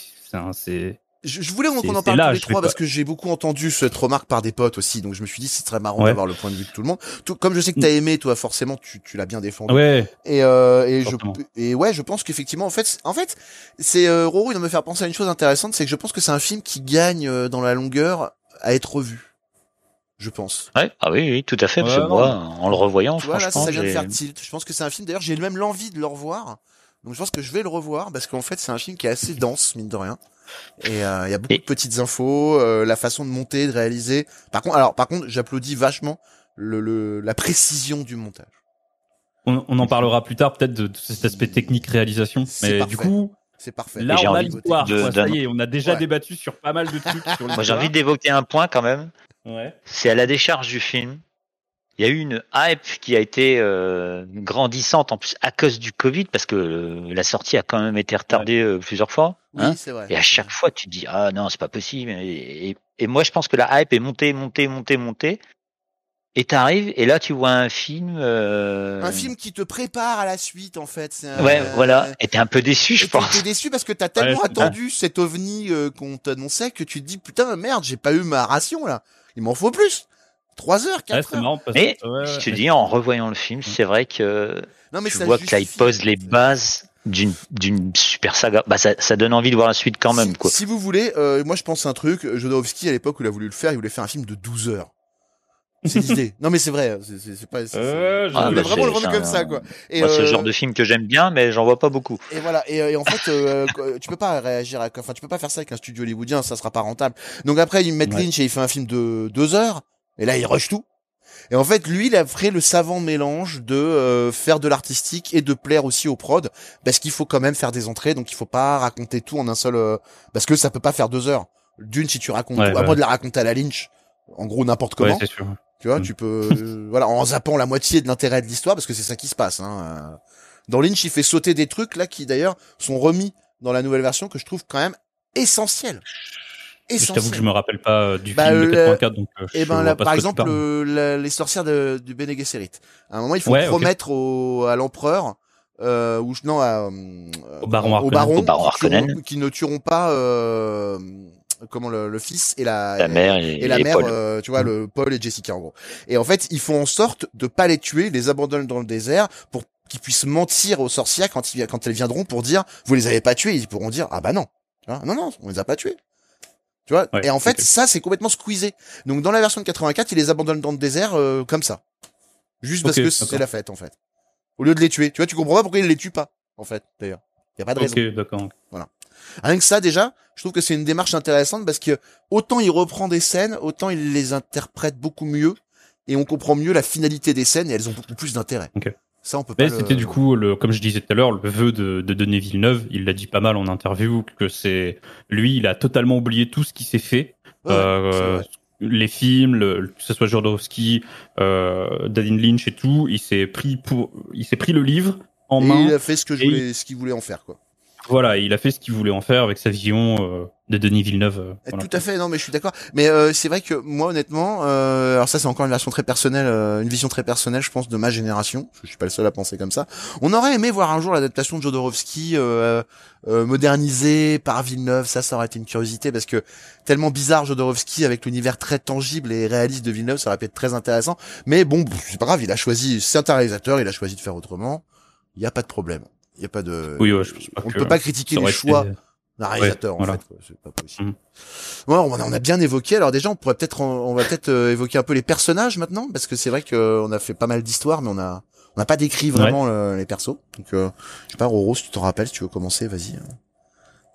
S2: c'est
S1: Je, voulais qu'on en parle
S2: là,
S1: tous les trois parce que j'ai beaucoup entendu cette remarque par des potes aussi, donc je me suis dit c'est très marrant
S2: Ouais.
S1: d'avoir le point de vue de tout le monde. Tout, comme je sais que t'as aimé, toi forcément tu, tu l'as bien défendu.
S2: ouais.
S1: Et, euh, et je et ouais, je pense qu'effectivement en fait en fait c'est euh, Roro il va me faire penser à une chose intéressante, c'est que je pense que c'est un film qui gagne euh, dans la longueur à être revu. Je pense.
S10: Ouais. Ah oui, oui, tout à fait. Parce que moi, en le revoyant,
S1: Tu vois là
S10: franchement,
S1: ça vient de faire tilt. Je pense que c'est un film d'ailleurs j'ai même l'envie de le revoir. Donc je pense que je vais le revoir parce qu'en fait c'est un film qui est assez dense mine de rien. Et euh, il y a beaucoup
S10: Et-
S1: de petites infos, euh, la façon de monter, de réaliser. Par contre, alors par contre, j'applaudis vachement le, le la précision du montage.
S2: On, on en parlera plus tard peut-être de, de cet aspect technique réalisation. Mais
S1: parfait.
S2: du coup
S1: C'est parfait.
S2: là on a l'histoire. Ça y est, on a déjà
S1: Ouais.
S2: débattu sur pas mal de trucs. Sur
S10: Moi, j'ai envie d'évoquer un point quand même.
S2: Ouais.
S10: C'est à la décharge du film. Il y a eu une hype qui a été euh, grandissante en plus à cause du Covid parce que euh, la sortie a quand même été retardée euh, plusieurs fois.
S1: Oui,
S10: hein.
S1: c'est vrai.
S10: et à chaque fois, tu te dis ah non, c'est pas possible. Et, et- et moi, je pense que la hype est montée, montée, montée, montée. Et t'arrives et là, tu vois un film. euh,
S1: Un film qui te prépare à la suite en fait. Un-
S10: Ouais, voilà. Et t'es un peu déçu, je
S1: Et
S10: pense.
S1: T'es déçu parce que t'as tellement
S2: Ouais,
S1: attendu cet ovni euh, qu'on t'annonçait que tu te dis putain merde j'ai pas eu ma ration là. Il m'en faut plus. 3 heures, 4
S2: Ouais, c'est
S1: heures.
S2: marrant parce
S10: Mais
S2: que ouais,
S10: je te dis, en revoyant le film, c'est vrai que
S1: Non, mais
S10: tu
S1: ça
S10: vois que là, il
S1: justifie-
S10: pose les bases d'une d'une super saga. Bah, ça, ça donne envie de voir la suite quand même,
S1: si,
S10: quoi.
S1: si vous voulez, euh, moi je pense un truc, Jodorowsky à l'époque où il a voulu le faire, il voulait faire un film de 12 heures. C'est l'idée. non mais c'est vrai, c'est- c'est c'est pas... c'est-
S2: Euh,
S10: Ah, bah,
S1: vraiment le
S10: c'est
S1: comme
S10: un-
S1: ça, quoi. Et,
S10: Moi, c'est le
S1: euh,
S10: genre de film que j'aime bien, mais j'en vois pas beaucoup.
S1: Et voilà. Et, euh, et en fait, euh, quoi, tu peux pas réagir, à, enfin, tu peux pas faire ça avec un studio hollywoodien, ça sera pas rentable. Donc après, ils mettent
S2: Ouais.
S1: Lynch et il fait un film de deux heures, et là, il rush tout. Et en fait, lui, il a fait le savant mélange de euh, faire de l'artistique et de plaire aussi au prod, parce qu'il faut quand même faire des entrées, donc il faut pas raconter tout en un seul, euh, parce que ça peut pas faire deux heures. D'une, si tu racontes,
S2: Ouais,
S1: tout, à
S2: ouais.
S1: moins de la raconter à la Lynch, en gros n'importe comment.
S2: Ouais, sûr.
S1: Tu vois,
S2: Mm.
S1: tu peux, euh, voilà, en zappant la moitié de l'intérêt de l'histoire, parce que c'est ça qui se passe. Hein. euh. Dans Lynch, il fait sauter des trucs là qui d'ailleurs sont remis dans la nouvelle version que je trouve quand même essentiels.
S2: Je t'avoue que je me rappelle pas euh, du
S1: Bah,
S2: film de
S1: le-
S2: 84, donc euh, je
S1: Et ben
S2: vois pas
S1: par exemple, les sorcières de, du Bene Gesserit. À un moment, il faut
S2: Ouais,
S1: promettre au, à l'empereur, euh, ou non, à, euh,
S2: Au baron
S1: au baron,
S10: Au baron
S1: qui, tueront-
S10: Harkonnen.
S1: qui ne tueront pas, euh, comment le, le fils et la,
S10: La mère et,
S1: et la
S10: et
S1: mère,
S10: Paul.
S1: euh, tu vois, le Paul et Jessica en gros. Et en fait, ils font en sorte de pas les tuer, les abandonnent dans le désert pour qu'ils puissent mentir aux sorcières quand ils quand elles viendront pour dire vous les avez pas tués, ils pourront dire ah bah non, Tu vois, non non, on les a pas tués. Tu vois
S2: Ouais,
S1: Et en fait, ça c'est complètement squeezé. Donc dans la version de 84, ils les abandonnent dans le désert euh, comme ça, juste parce que c'est la fête en fait. Au lieu de les tuer, tu vois, tu comprends pas pourquoi ils les tuent pas en fait d'ailleurs. Y a pas de raison.
S2: Ok, d'accord.
S1: Rien que ça, déjà, je trouve que c'est une démarche intéressante parce que autant il reprend des scènes, autant il les interprète beaucoup mieux et on comprend mieux la finalité des scènes et elles ont beaucoup plus d'intérêt. Ça, on peut.
S2: Mais
S1: le-
S2: c'était du coup, le, comme je disais tout à l'heure, le vœu de, de Denis Villeneuve. Il l'a dit pas mal en interview que c'est lui, il a totalement oublié tout ce qui s'est fait.
S1: Ouais,
S2: Euh, les films, le- que ce soit Jodorowsky, euh, David Lynch et tout, il s'est pris pour, il s'est pris le livre en
S1: Et
S2: main.
S1: il a fait ce que je voulais, ce qu'il voulait en faire, quoi.
S2: Voilà, il a fait ce qu'il voulait en faire avec sa vision euh, de Denis Villeneuve. euh,
S1: Eh,
S2: voilà.
S1: Tout à fait, non, mais je suis d'accord. Mais euh, c'est vrai que moi, honnêtement, euh, alors ça, c'est encore une version très personnelle, euh, une vision très personnelle, je pense, de ma génération. Je suis pas le seul à penser comme ça. On aurait aimé voir un jour l'adaptation de Jodorowsky euh, euh, modernisée par Villeneuve. Ça, ça aurait été une curiosité parce que tellement bizarre Jodorowsky avec l'univers très tangible et réaliste de Villeneuve, ça aurait pu être très intéressant. Mais bon, c'est pas grave. Il a choisi, c'est un réalisateur, il a choisi de faire autrement. Il y a pas de problème. Il y a pas de.
S2: Oui, ouais, je pense pas
S1: on ne peut pas critiquer les choix
S2: été-
S1: d'un réalisateur
S2: voilà.
S1: en fait quoi. c'est pas possible
S2: Mhm.
S1: Ouais, on, a, on a bien évoqué alors déjà on pourrait peut-être on va peut-être euh, évoquer un peu les personnages maintenant parce que c'est vrai que euh, a fait pas mal d'histoires mais on a on n'a pas décrit vraiment euh, les persos donc euh, je sais pas Roro si tu t'en rappelles si tu veux commencer vas-y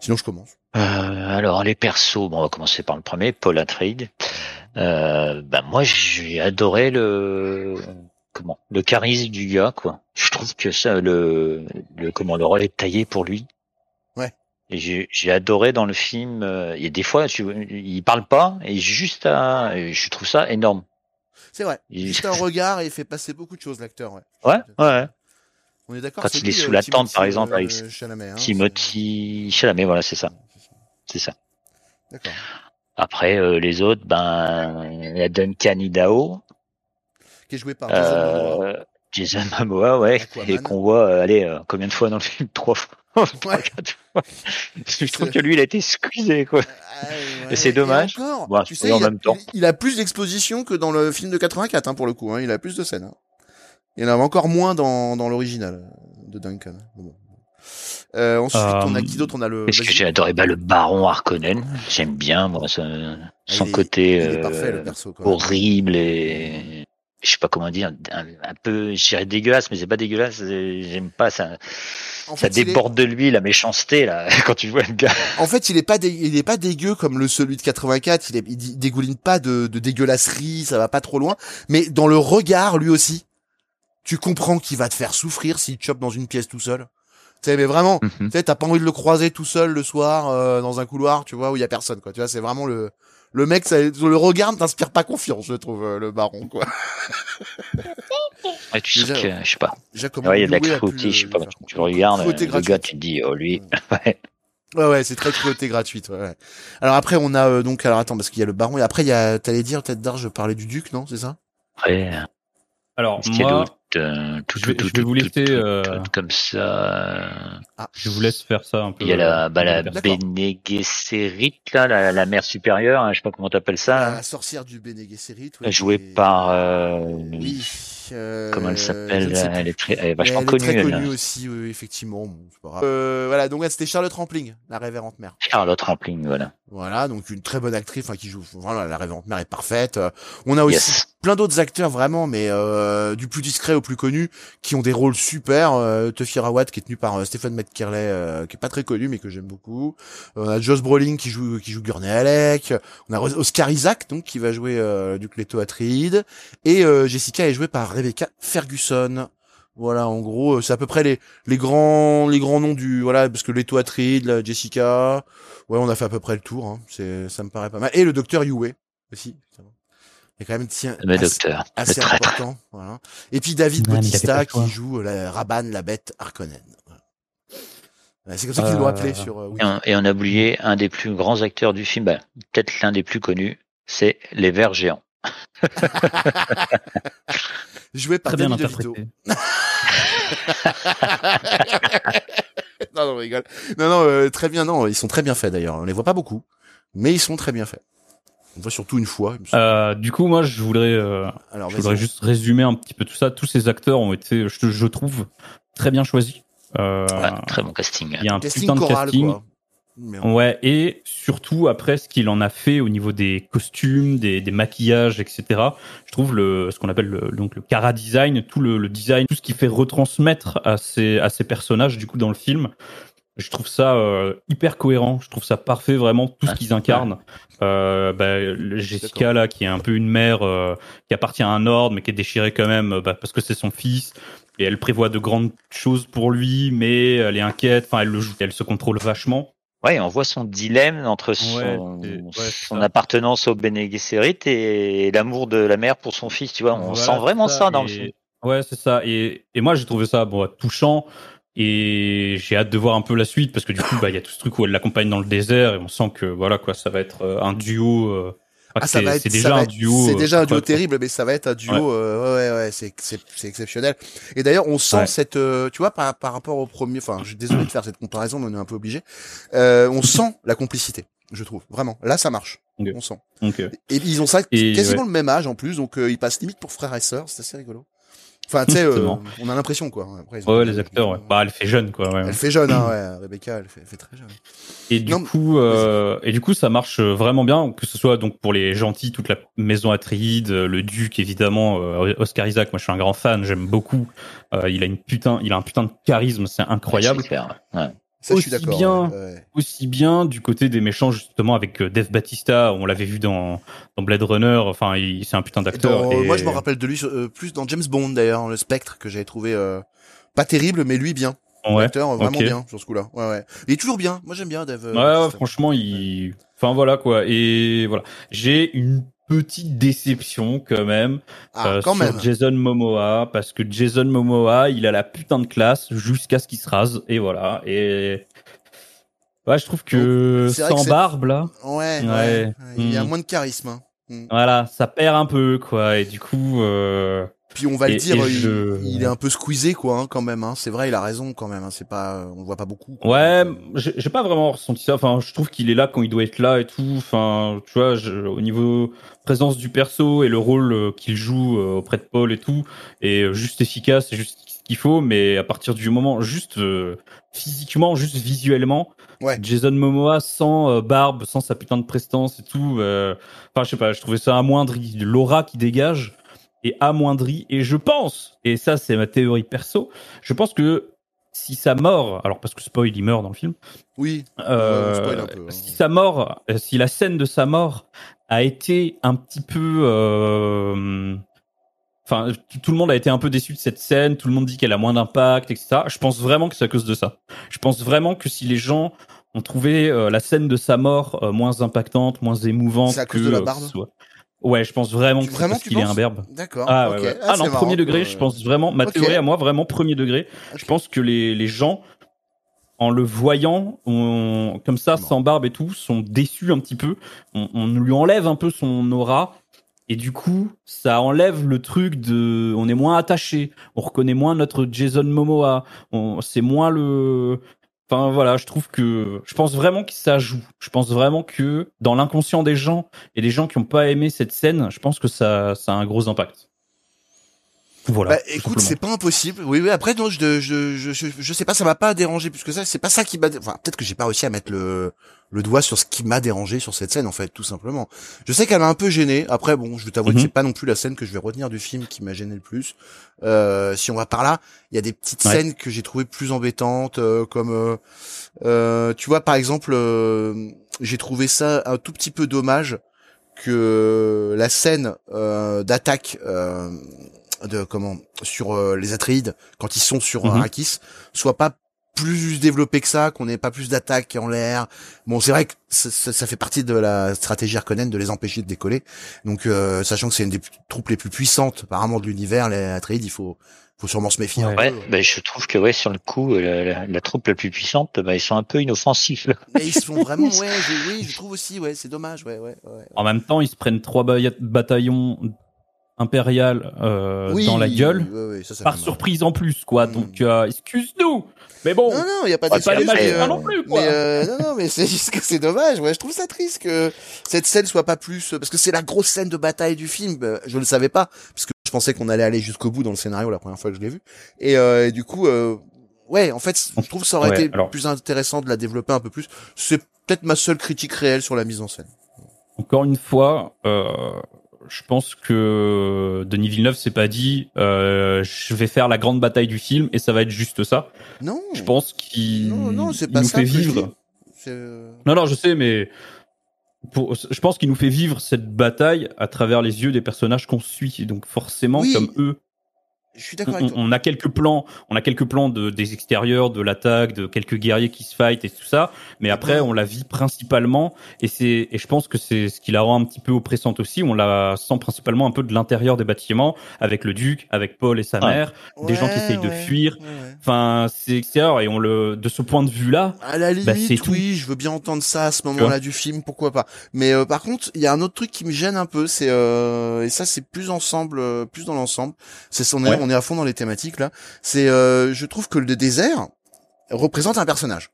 S1: sinon je commence
S10: Euh, alors les persos, bon, on va commencer par le premier, Paul Atreides. Euh, bah moi j'ai adoré le comment le charisme du gars quoi. Je trouve que ça le le comment le rôle est taillé pour lui.
S1: Ouais.
S10: J'ai adoré dans le film. euh, Il y a des fois tu il parle pas et juste à je trouve ça énorme.
S1: c'est vrai
S10: Il-
S1: juste un regard et il fait passer beaucoup de choses l'acteur ouais
S10: Ouais ouais.
S1: on est d'accord
S10: Quand il est sous
S1: euh,
S10: la tente, par exemple,
S1: euh,
S10: avec
S1: Chalamet, hein,
S10: Timothy Chalamet voilà c'est ça c'est ça.
S1: d'accord
S10: Après euh, les autres ben il y a Duncan Idaho.
S1: Qui est joué par Jason Momoa.
S10: Euh, Jason Momoa, ouais,
S1: Aquaman.
S10: et qu'on voit, euh, allez, euh, combien de fois dans le film? Trois fois.
S1: Ouais.
S10: Je trouve que lui, il a été squeezé, quoi.
S1: Ah, ouais.
S10: Et c'est dommage.
S1: encore,
S10: Bon,
S1: tu sais,
S10: en
S1: il, a,
S10: même temps.
S1: il- a plus d'exposition que dans le film de 84 hein, pour le coup. Hein, il a plus de scènes. Hein. Il en a encore moins dans, dans l'original de Duncan. Bon. Euh, ensuite,
S2: Euh,
S1: on a qui d'autre? On a le.
S10: Qu'est-ce que j'ai adoré? Bah, Le baron Harkonnen, j'aime bien, moi, son,
S1: est-
S10: côté euh,
S1: parfait le perso.
S10: Horrible et je sais pas comment dire, un, un peu, je dirais dégueulasse, mais c'est pas dégueulasse, j'aime pas ça.
S1: En
S10: ça
S1: fait, il est-
S10: déborde de lui la méchanceté là quand tu vois le gars.
S1: En fait, il est pas dé- il est pas dégueu comme le celui de 84. Il, est, il dégouline pas de, de dégueulasserie, ça va pas trop loin. Mais dans le regard, lui aussi, tu comprends qu'il va te faire souffrir s'il te chope dans une pièce tout seul. Tu sais, mais vraiment,
S10: Mhm.
S1: tu sais, t'as pas envie de le croiser tout seul le soir euh, dans un couloir, tu vois, où il y a personne, quoi. Tu vois, c'est vraiment le le mec, ça, le regard ne t'inspire pas confiance, je trouve, euh, le baron, quoi.
S10: Ouais, tu
S1: Déjà,
S10: que, je sais pas.
S1: Déjà, comment
S10: Ouais, il y a de la cruauté, je sais pas. Tu le regardes,
S1: Cruauté
S10: le
S1: gratuite.
S10: gars, tu te dis, oh lui. Ouais.
S1: Ouais, ouais, c'est très cruauté gratuite. Ouais, ouais. Alors après, on a euh, donc, alors attends, parce qu'il y a le baron et après il y a, t'allais dire peut-être d'Arge, je parlais du duc, non, c'est ça?
S10: Après, euh,
S2: Alors moi,
S10: d'autres euh, tout,
S2: Je vais-
S10: tout,
S2: je vais
S10: tout,
S2: vous
S10: tout,
S2: laisser,
S10: tout,
S2: euh,
S10: tout comme ça.
S2: Je vous laisse faire ça un peu.
S10: Il y a la, bah, la
S1: D'accord.
S10: Bene Gesserit, là, la, la mère supérieure, hein, je sais pas comment t'appelles ça.
S1: La
S10: là.
S1: sorcière du Bene Gesserit.
S10: Jouée par, euh,
S1: Oui. Euh,
S10: comment elle s'appelle? Elle est très, elle est vachement
S1: elle
S10: connue.
S1: est très
S10: elle.
S1: connue aussi, oui, effectivement. Bon, c'est pas grave. Euh, voilà, donc c'était Charlotte Rampling, la révérente mère.
S10: Charlotte Rampling, voilà.
S1: Voilà, donc une très bonne actrice, enfin qui joue. Voilà, la révérente mère est parfaite. Euh, On a aussi
S10: Yes.
S1: plein d'autres acteurs vraiment, mais euh, du plus discret au plus connu, qui ont des rôles super. Euh, Tuffy Rawat qui est tenu par euh, Stephen McKerley, euh, qui est pas très connu mais que j'aime beaucoup. On a Josh Brolin qui joue qui joue Gurney Alec. On a Oscar Isaac donc qui va jouer euh, Duke Leto Atreides et euh, Jessica est jouée par Rebecca Ferguson. Voilà, en gros, euh, c'est à peu près les les grands les grands noms du voilà parce que Leto Atreides, la Jessica, ouais, on a fait à peu près le tour. Hein. C'est ça me paraît pas mal. Et le docteur Yue aussi. Il y a quand même tiens
S10: Le
S1: assez-
S10: docteur, le
S1: assez
S10: traître.
S1: important. Voilà. Et puis David
S2: Ouais,
S1: Bautista
S2: le
S1: qui joue la Raban, la bête Harkonnen. C'est comme ça qu'ils l'ont
S2: Euh,
S1: appelé sur. euh,
S10: Et on, et on a oublié un des plus grands acteurs du film, bah, peut-être l'un des plus connus, c'est Les Vers Géants.
S1: Joué par
S2: Très bien
S1: Danny DeVito.
S2: interprété.
S1: non, non, on rigole. Non, non, euh, très bien. Non, ils sont très bien faits d'ailleurs. On les voit pas beaucoup, mais ils sont très bien faits. On voit surtout une fois.
S2: Euh, du coup, moi, je voudrais, euh,
S1: Alors,
S2: je voudrais juste résumer un petit peu tout ça. Tous ces acteurs ont été, je, je trouve, très bien choisis. Euh,
S10: Ouais, très bon casting.
S2: Il y a un
S1: casting
S2: putain de
S1: choral,
S2: casting.
S1: quoi. Mais on-
S2: Ouais, et surtout après ce qu'il en a fait au niveau des costumes, des, des maquillages, etc. Je trouve le ce qu'on appelle le, donc le cara design, tout le, le design, tout ce qui fait retransmettre à ces à ces personnages du coup dans le film. Je trouve ça euh, hyper cohérent. Je trouve ça parfait vraiment tout ce
S10: Ouais.
S2: qu'ils incarnent. Euh, bah, Jessica là qui est un peu une mère euh, qui appartient à un ordre mais qui est déchirée quand même bah, parce que c'est son fils et elle prévoit de grandes choses pour lui mais elle est inquiète. Enfin elle le joue, elle se contrôle vachement.
S10: Ouais, on voit son dilemme entre son,
S2: ouais,
S10: appartenance au Bene Gesserit et l'amour de la mère pour son fils. Tu vois, on
S2: Voilà,
S10: sent vraiment ça, dans le film.
S2: Ouais, c'est ça. Et, et moi, j'ai trouvé ça bon, touchant. Et j'ai hâte de voir un peu la suite parce que du coup, bah, il y a tout ce truc où elle l'accompagne dans le désert et on sent que voilà quoi, ça va être euh, un duo. euh,
S1: Ah, ça
S2: c'est-
S1: va être, ça
S2: déjà un duo.
S1: C'est
S2: euh,
S1: déjà un duo terrible, mais ça va être un duo.
S2: Ouais.
S1: euh, ouais, ouais, ouais, c'est, c'est, c'est exceptionnel. Et d'ailleurs, on sent cette, euh, tu vois, par, par rapport au premier. Enfin, je suis désolé de faire cette comparaison, mais on est un peu obligé. Euh, on sent la complicité, je trouve. Vraiment, là, ça marche. On sent.
S2: Euh,
S1: Et ils ont ça quasiment le même âge en plus, donc euh, ils passent limite pour frères et sœurs. C'est assez rigolo. Enfin, tu sais, euh, on a l'impression quoi. Après,
S2: ouais, les acteurs. Ouais. Bah, elle fait jeune quoi. ouais.
S1: Elle fait jeune, hein, ouais. Rebecca, elle fait, elle fait très jeune.
S2: Et du
S1: Non,
S2: coup, euh, et du coup, ça marche vraiment bien, que ce soit donc pour les gentils, toute la maison Atreides, euh, le duc évidemment, euh, Oscar Isaac. Moi, je suis un grand fan, j'aime beaucoup. Euh, il a une putain, il a un putain de charisme, c'est incroyable.
S10: Clair, ouais.
S1: Ça, je suis
S2: Aussi bien.
S1: ouais,
S2: aussi bien du côté des méchants justement avec euh, Dave Batista on l'avait vu dans, dans Blade Runner enfin il- c'est un putain d'acteur et-
S1: Moi, je me rappelle de lui euh, plus dans James Bond d'ailleurs, le Spectre que j'avais trouvé euh, pas terrible, mais lui bien.
S2: ouais,
S1: L'acteur vraiment
S2: ok.
S1: bien sur ce coup-là. Ouais, ouais. Il est toujours bien. Moi, j'aime bien Dave. euh,
S2: ouais, franchement il enfin voilà quoi et voilà j'ai une petite déception quand même
S1: Ah,
S2: euh,
S1: quand
S2: sur
S1: même.
S2: Jason Momoa parce que Jason Momoa il a la putain de classe jusqu'à ce qu'il se rase et voilà et ouais je trouve que sans barbe là
S1: Ouais, ouais.
S2: Ouais.
S1: Il y a
S2: Mm.
S1: moins de charisme. hein. Mm.
S2: voilà ça perd un peu quoi et du coup euh,
S1: Puis on va le dire, il,
S2: je-
S1: il est un peu squeezé quoi, hein, quand même. Hein. C'est vrai, il a raison quand même. Hein. C'est pas, on le voit pas beaucoup. quoi.
S2: Ouais, j'ai pas vraiment ressenti ça. Enfin, je trouve qu'il est là quand il doit être là et tout. Enfin, tu vois, je- au niveau présence du perso et le rôle euh, qu'il joue euh, auprès de Paul et tout, est euh, juste efficace, c'est juste ce qu'il faut. Mais à partir du moment, juste euh, physiquement, juste visuellement,
S1: Ouais.
S2: Jason Momoa sans euh, barbe, sans sa putain de prestance et tout. euh, Enfin, je sais pas, je trouvais ça amoindri. L'aura qui dégage est amoindri. Et je pense, et ça c'est ma théorie perso, je pense que si sa mort, alors parce que spoil, il meurt dans le film,
S1: Oui.
S2: euh,
S1: Ouais, on spoil un peu, hein.
S2: si sa mort, euh, si la scène de sa mort a été un petit peu, euh, enfin, tout le monde a été un peu déçu de cette scène, tout le monde dit qu'elle a moins d'impact, etc. Je pense vraiment que c'est à cause de ça. Je pense vraiment que si les gens ont trouvé euh, la scène de sa mort moins impactante, moins émouvante,
S1: C'est à cause
S2: que,
S1: de la barbe
S2: soit- Ouais, je pense vraiment
S1: Tu-
S2: que c'est
S1: vraiment,
S2: parce qu'il est imberbe.
S1: D'accord.
S2: Ah,
S1: ok.
S2: ouais, ouais.
S1: Ah,
S2: ah non, premier degré, je pense vraiment, ma théorie à moi, vraiment premier degré. Je pense que les, les gens, en le voyant, comme ça,
S1: Bon.
S2: sans barbe et tout, sont déçus un petit peu. On, on lui enlève un peu son aura. Et du coup, ça enlève le truc de, on est moins attaché, on reconnaît moins notre Jason Momoa, on, c'est moins le, enfin voilà, je trouve que, je pense vraiment que ça joue. Je pense vraiment que dans l'inconscient des gens et des gens qui n'ont pas aimé cette scène, je pense que ça, ça a un gros impact. Voilà.
S1: Bah, écoute, c'est pas impossible. Oui, oui. Après, non, je, je, je, je, sais pas, ça m'a pas dérangé plus que ça. C'est pas ça qui m'a. Enfin, peut-être que j'ai pas réussi à mettre le le doigt sur ce qui m'a dérangé sur cette scène, en fait, tout simplement. Je sais qu'elle m'a un peu gêné. Après, bon, je vais t'avouer que
S2: Mhm.
S1: c'est pas non plus la scène que je vais retenir du film qui m'a gêné le plus. Euh, si on va par là, il y a des petites
S2: Ouais.
S1: scènes que j'ai trouvées plus embêtantes, euh, comme, euh, euh, tu vois, par exemple, euh, j'ai trouvé ça un tout petit peu dommage que la scène euh, d'attaque euh, de comment sur euh, les Atreides quand ils sont sur. Arrakis soit pas plus développée que ça, qu'on n'ait pas plus d'attaques en l'air. Bon, c'est vrai que ça, ça- ça fait partie de la stratégie Harkonnen de les empêcher de décoller. Donc, euh, sachant que c'est une des troupes les plus puissantes apparemment de l'univers, les Atreides, il faut faut sûrement se méfier.
S10: Ouais, bah, je trouve que ouais, sur le coup, la, la- la troupe la plus puissante, bah, ils sont un peu inoffensifs.
S1: Mais ils sont vraiment, ouais, je, oui, je trouve aussi, ouais, c'est dommage, ouais, ouais, ouais.
S2: En même temps, ils se prennent trois ba- bataillons impérial euh,
S1: Oui,
S2: dans la gueule
S1: ouais, ouais, ça, ça
S2: par surprise en plus quoi donc euh, excuse-nous mais bon
S1: Non, non, il y a pas
S2: on va
S1: de
S2: pas les
S1: excuse,
S2: magiciens
S1: mais, euh,
S2: non plus quoi
S1: Mais euh, non, non, mais c'est juste que c'est dommage. Ouais, je trouve ça triste que cette scène soit pas plus parce que c'est la grosse scène de bataille du film. Euh, Je ne le savais pas parce que je pensais qu'on allait aller jusqu'au bout dans le scénario la première fois que je l'ai vu. Et, euh, et du coup, euh, ouais, en fait, je trouve que ça aurait
S2: Ouais,
S1: été
S2: alors-
S1: plus intéressant de la développer un peu plus. C'est peut-être ma seule critique réelle sur la mise en scène.
S2: encore une fois euh, je pense que Denis Villeneuve s'est pas dit euh, je vais faire la grande bataille du film et ça va être juste ça
S1: Non.
S2: je pense qu'il
S1: Non, non, c'est
S2: il
S1: pas
S2: nous
S1: ça
S2: fait vivre
S1: euh,
S2: Non, non, je sais, mais pour, je pense qu'il nous fait vivre cette bataille à travers les yeux des personnages qu'on suit. Donc forcément,
S1: Oui.
S2: comme eux,
S1: Je suis d'accord
S2: on,
S1: avec toi.
S2: on a quelques plans, on a quelques plans de, des extérieurs, de l'attaque, de quelques guerriers qui se fight et tout ça. Mais après, on la vit principalement, et c'est, et je pense que c'est ce qui la rend un petit peu oppressante aussi. On la sent principalement un peu de l'intérieur des bâtiments, avec le duc, avec Paul et sa
S10: Ah.
S2: mère, des gens qui
S1: Ouais,
S2: essayent de fuir.
S1: ouais, ouais.
S2: Enfin, c'est extérieur, et on le, de ce point de vue-là,
S1: À la
S2: Bah, c'est
S1: limite,
S2: tout.
S1: oui, je veux bien entendre ça à ce moment-là du film, pourquoi pas. Mais euh, par contre, il y a un autre truc qui me gêne un peu, c'est euh, et ça c'est plus ensemble, euh, plus dans l'ensemble. C'est on est
S2: Ouais.
S1: On est à fond dans les thématiques là. C'est euh, je trouve que le désert représente un personnage.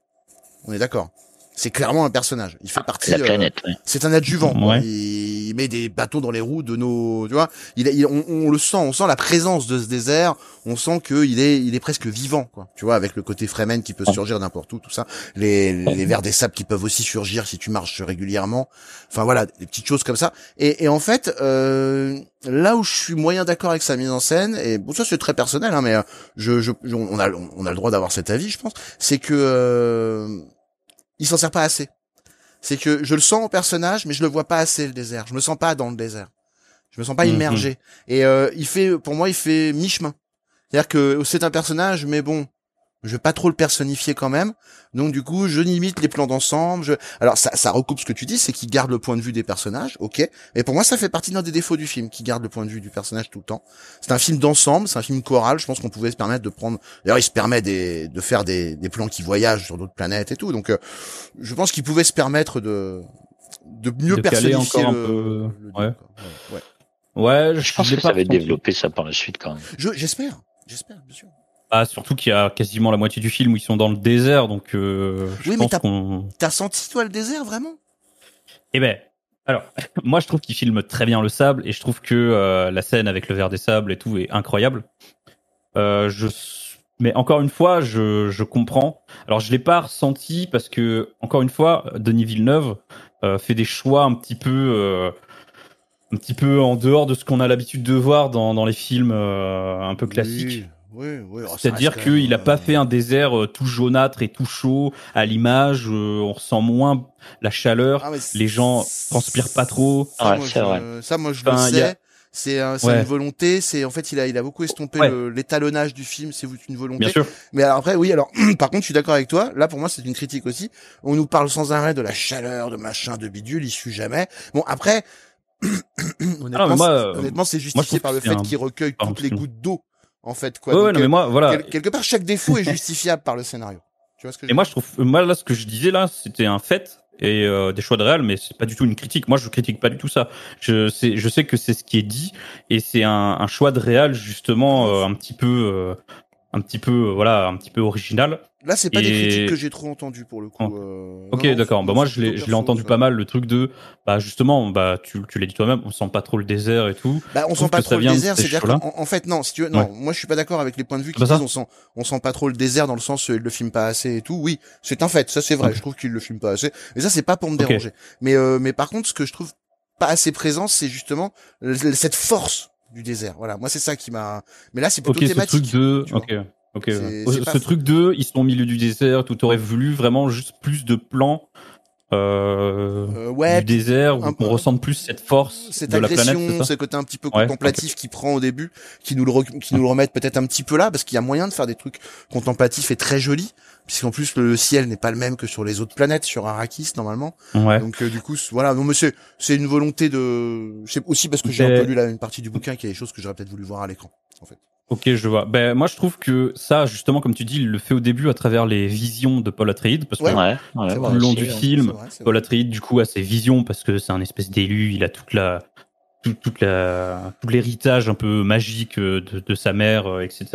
S1: On est d'accord. C'est clairement un personnage. Il fait partie.
S10: La
S1: euh,
S10: planète, ouais.
S1: c'est un adjuvant.
S2: Ouais.
S1: Il, il met des bâtons dans les roues de nos, tu vois. Il, il- on, on le sent, on sent la présence de ce désert. On sent que il est, il est presque vivant, quoi. Tu vois, avec le côté Fremen qui peut surgir n'importe où, tout ça. Les, les vers des sables qui peuvent aussi surgir si tu marches régulièrement. Enfin voilà, des petites choses comme ça. Et, et en fait, euh, là où je suis moyen d'accord avec sa mise en scène, et bon ça c'est très personnel, hein, mais euh, je, je, je- on a, on a le droit d'avoir cet avis, je pense. C'est que euh, il s'en sert pas assez c'est que je le sens au personnage, mais je le vois pas assez le désert. Je me sens pas dans le désert. Je me sens pas
S2: Mhm.
S1: immergé. Et euh, il fait, pour moi, il fait mi-chemin. C'est-à-dire que c'est un personnage, mais bon, je vais pas trop le personnifier quand même. Donc du coup, je limite les plans d'ensemble. Je... Alors ça, ça recoupe ce que tu dis, c'est qu'il garde le point de vue des personnages, ok. Mais pour moi, ça fait partie d'un des défauts du film, qui garde le point de vue du personnage tout le temps. C'est un film d'ensemble, c'est un film choral. Je pense qu'on pouvait se permettre de prendre. D'ailleurs, il se permet des, de faire des, des plans qui voyagent sur d'autres planètes et tout. Donc, euh, je pense qu'il pouvait se permettre de de mieux
S2: De caler
S1: personnifier
S2: encore un
S1: le,
S2: peu,
S1: le
S2: ouais.
S1: Ouais, ouais.
S2: ouais,
S10: Je pense que ça va développé ça par la suite quand même.
S1: Je- J'espère, j'espère, bien sûr.
S2: Ah, surtout qu'il y a quasiment la moitié du film où ils sont dans le désert, donc euh, je
S1: Oui, mais
S2: pense
S1: t'as-
S2: qu'on.
S1: T'as senti toi le désert vraiment?
S2: Eh ben, alors, moi je trouve qu'il filme très bien le sable et je trouve que euh, la scène avec le verre des sables et tout est incroyable. Euh, je, mais encore une fois, je, je comprends. Alors je l'ai pas ressenti parce que encore une fois, Denis Villeneuve euh, fait des choix un petit peu. euh, un petit peu en dehors de ce qu'on a l'habitude de voir dans, dans les films euh, un peu classiques.
S1: Oui, oui, oui. oh,
S2: C'est-à-dire qu'il a
S1: euh,
S2: pas fait un désert euh, tout jaunâtre et tout chaud à l'image. euh, on ressent moins la chaleur.
S1: Ah,
S2: les gens transpirent pas trop.
S1: Ça,
S10: Ouais,
S1: moi,
S10: c'est
S1: je,
S10: vrai.
S1: ça, moi, je
S2: Enfin,
S1: le
S2: a-
S1: sais. C'est un-
S2: Ouais.
S1: une volonté. C'est en fait, il a, il a beaucoup estompé
S2: Ouais.
S1: l'étalonnage du film. C'est une volonté.
S2: Bien sûr.
S1: Mais alors après, oui. Alors, par contre, je suis d'accord avec toi. Là, pour moi, c'est une critique aussi. On nous parle sans arrêt de la chaleur, de machin, de bidule. Il suit jamais. Bon, après, honnêtement,
S2: Ah euh,
S1: honnêtement, c'est justifié par le fait
S2: un-
S1: qu'il recueille toutes les gouttes d'eau, en fait, quoi.
S2: Ouais,
S1: Donc,
S2: non, mais
S1: euh,
S2: moi, voilà.
S1: quel- quelque part, chaque défaut est justifiable par le scénario. Tu vois ce que je
S2: Et moi, je trouve, moi, là, ce que je disais là, c'était un fait. et euh, des choix de réal, mais c'est pas du tout une critique. Moi, je critique pas du tout ça. Je sais, je sais que c'est ce qui est dit et c'est un, un choix de réal justement euh, un petit peu, euh, un petit peu, euh, voilà, un petit peu original.
S1: Là, c'est pas des critiques que j'ai trop entendues pour le coup.
S2: Oh.
S1: euh,
S2: Ok, d'accord.
S1: c'est-
S2: Bah moi,
S1: c'est
S2: je l'ai, je l'ai entendu
S1: ça.
S2: pas mal le truc de, bah justement, bah tu, tu l'as dit toi-même, on sent pas trop le désert et tout.
S1: Bah, on sent pas trop le désert,
S2: ces
S1: c'est-à-dire
S2: shows-là.
S1: qu'en en fait, non, si tu veux, non,
S2: Ouais.
S1: moi je suis pas d'accord avec les points de vue qui
S2: Bah,
S1: disent on sent, on sent pas trop le désert dans le sens où il le filme pas assez et tout. Oui, c'est un fait, ça c'est vrai, je trouve qu'il le filme pas assez. Mais ça c'est pas pour me déranger. Mais, euh, mais par contre, ce que je trouve pas assez présent, c'est justement cette force du désert. Voilà, moi c'est ça qui m'a. Mais là c'est plutôt
S2: Ok, ce
S1: thématique.
S2: truc de, ok.
S1: C'est- c'est pas
S2: Ce
S1: fou.
S2: truc de, ils sont au milieu du désert, tout aurait voulu vraiment juste plus de plans. Euh,
S1: Euh, ouais,
S2: du désert où on ressente plus cette force
S1: cette
S2: de la planète,
S1: agression,
S2: c'est
S1: ce côté un petit peu
S2: Ouais,
S1: contemplatif qui prend au début, qui nous le re- qui nous le remettent peut-être un petit peu là, parce qu'il y a moyen de faire des trucs contemplatifs et très jolis, puisqu'en plus le ciel n'est pas le même que sur les autres planètes, sur Arrakis normalement.
S2: Ouais.
S1: Donc euh, du coup voilà, non mais c'est c'est une volonté de, c'est aussi parce que j'ai un peu lu là une partie du bouquin qu'il y a des choses que j'aurais peut-être voulu voir à l'écran. En fait.
S2: Ok, je vois. Ben moi, je trouve que ça, justement, comme tu dis, il le fait au début à travers les visions de Paul Atreides, parce que
S1: Ouais.
S10: Ouais, ouais,
S1: C'est
S10: moi
S1: vrai,
S2: le long du film,
S1: vrai,
S2: Paul. Atreides, du coup, a ses visions parce que c'est un espèce d'élu. Il a toute la, tout, toute la, tout l'héritage un peu magique euh, de, de sa mère, euh, etc.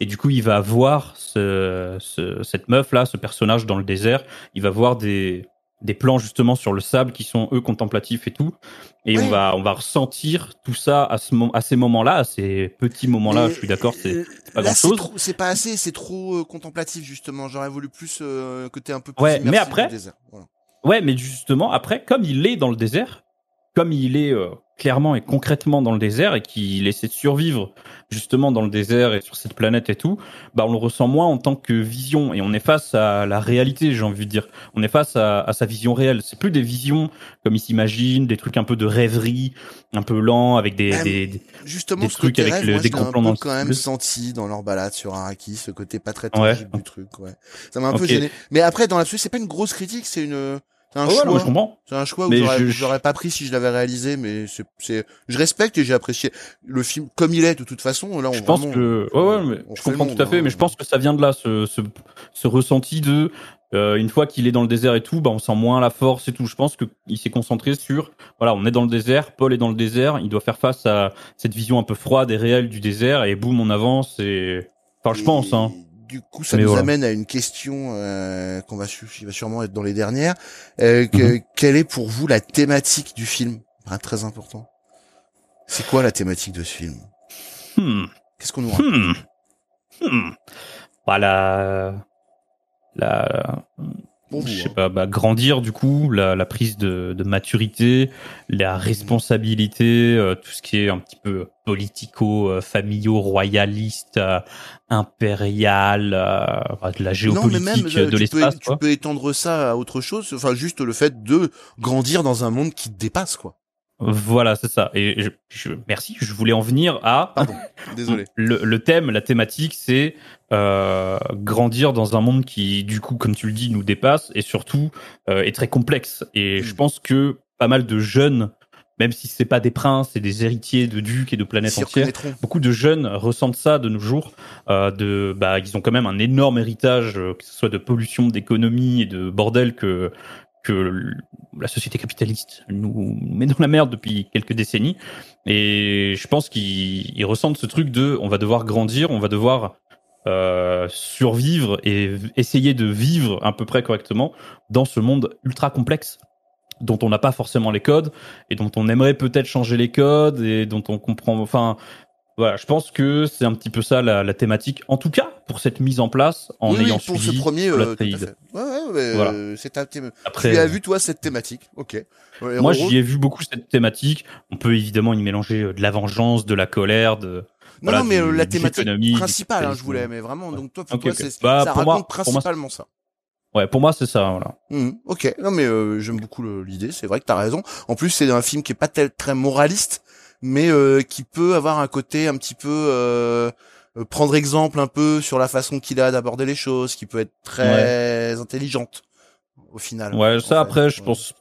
S2: Et du coup, il va voir ce, ce- cette meuf là, ce personnage dans le désert. Il va voir des, des plans justement sur le sable qui sont eux contemplatifs et tout. Et
S1: Ouais.
S2: on va, on va ressentir tout ça à ce à ces moments-là, à ces petits moments-là. Je suis d'accord, c'est
S1: euh,
S2: pas
S1: là,
S2: grand-chose.
S1: trop- C'est pas assez, c'est trop euh, contemplatif justement. J'aurais voulu plus euh, côté un peu plus
S2: Ouais, mais après-
S1: du désert. Voilà.
S2: Ouais, mais justement, après, comme il est dans le désert, comme il est euh, clairement et concrètement dans le désert et qu'il essaie de survivre justement dans le désert et sur cette planète et tout, bah on le ressent moins en tant que vision et on est face à la réalité, j'ai envie de dire. On est face à, à sa vision réelle. C'est plus des visions comme il s'imagine, des trucs un peu de rêverie, un peu lent avec des,
S1: Même
S2: des, des-
S1: Justement,
S2: des
S1: ce
S2: trucs avec
S1: rêve,
S2: le-
S1: moi,
S2: des gros plans dans
S1: quand même senti dans leur balade sur Arrakis, ce côté pas très
S2: Ouais.
S1: tangible du truc, ouais. Ça m'a un peu gêné. Mais après, dans l'absolu, c'est pas une grosse critique, c'est une, c'est un
S2: Oh, ouais,
S1: choix.
S2: je comprends.
S1: C'est un choix où
S2: Mais
S1: j'aurais,
S2: je-
S1: j'aurais pas pris si je l'avais réalisé, mais c'est, c'est, je respecte et j'ai apprécié le film comme il est de toute façon. Là, on
S2: Je pense
S1: vraiment,
S2: que, ouais, ouais, mais je comprends tout à fait,
S1: hein.
S2: mais je pense que ça vient de là, ce, ce, ce ressenti de, euh, une fois qu'il est dans le désert et tout, bah, on sent moins la force et tout. Je pense qu'il s'est concentré sur, voilà, on est dans le désert, Paul est dans le désert, il doit faire face à cette vision un peu froide et réelle du désert, et boum, on avance, et, enfin, je pense, hein.
S1: Du coup, ça
S2: Mais
S1: nous
S2: voilà.
S1: amène à une question euh, qu'on va, qui va sûrement être dans les dernières. Euh, que-
S2: Mhm.
S1: Quelle est pour vous la thématique du film? Enfin, Très important. C'est quoi la thématique de ce film?
S2: Hmm.
S1: Qu'est-ce qu'on nous raconte?
S2: Hmm. Hmm. Voilà. La,
S1: Pour vous,
S2: je sais
S1: hein.
S2: pas, bah, grandir du coup, la, la prise de, de maturité, la responsabilité, euh, tout ce qui est un petit peu politico, euh, euh, impérial, euh, de la
S1: Non,
S2: géopolitique
S1: mais même
S2: euh, de l'espace.
S1: tu peux étendre ça à autre chose. Enfin, juste le fait de grandir dans un monde qui te dépasse, quoi.
S2: Voilà, c'est ça. Et je, je- merci, je voulais en venir à
S1: Pardon, désolé.
S2: le, le thème, la thématique, c'est euh, grandir dans un monde qui, du coup, comme tu le dis, nous dépasse et surtout euh, est très complexe. Et je pense que pas mal de jeunes, même si c'est pas des princes et des héritiers de ducs et de planètes entières, beaucoup de jeunes ressentent ça de nos jours. Euh, de, bah, ils ont quand même un énorme héritage, euh, que ce soit de pollution, d'économie et de bordel que que la société capitaliste nous met dans la merde depuis quelques décennies. Et je pense qu'ils ils ressentent ce truc de, on va devoir grandir, on va devoir euh, survivre et essayer de vivre à peu près correctement dans ce monde ultra complexe dont on n'a pas forcément les codes et dont on aimerait peut-être changer les codes et dont on comprend. Enfin, voilà, je pense que c'est un petit peu ça la, la thématique. En tout cas, pour cette mise en place, en
S1: oui, oui,
S2: ayant
S1: pour
S2: suivi
S1: ce premier, euh, tout à
S2: Atreides.
S1: fait. Ouais, ouais, ouais,
S2: Voilà.
S1: euh, c'est ta thème.
S2: Après,
S1: tu as
S2: euh,
S1: vu toi cette thématique Ok. Ouais,
S2: Moi, j'y ai vu beaucoup cette thématique. On peut évidemment y mélanger euh, de la vengeance, de la colère, de.
S1: Non,
S2: voilà,
S1: non, mais
S2: du-
S1: euh, la thématique principale, hein, je voulais, mais vraiment, donc toi, pour
S2: Ok,
S1: toi,
S2: ok.
S1: c'est,
S2: Bah,
S1: ça
S2: pour
S1: raconte
S2: moi-
S1: principalement ça.
S2: Ouais, pour moi, c'est ça. Voilà.
S1: Mhm, ok, non mais euh, j'aime beaucoup l'idée, c'est vrai que t'as raison. En plus, c'est un film qui est pas tel, très moraliste, mais euh, qui peut avoir un côté un petit peu euh, euh, prendre exemple un peu sur la façon qu'il a d'aborder les choses, qui peut être très intelligente au final.
S2: Ouais, ça
S1: fait.
S2: après, je
S1: Ouais.
S2: pense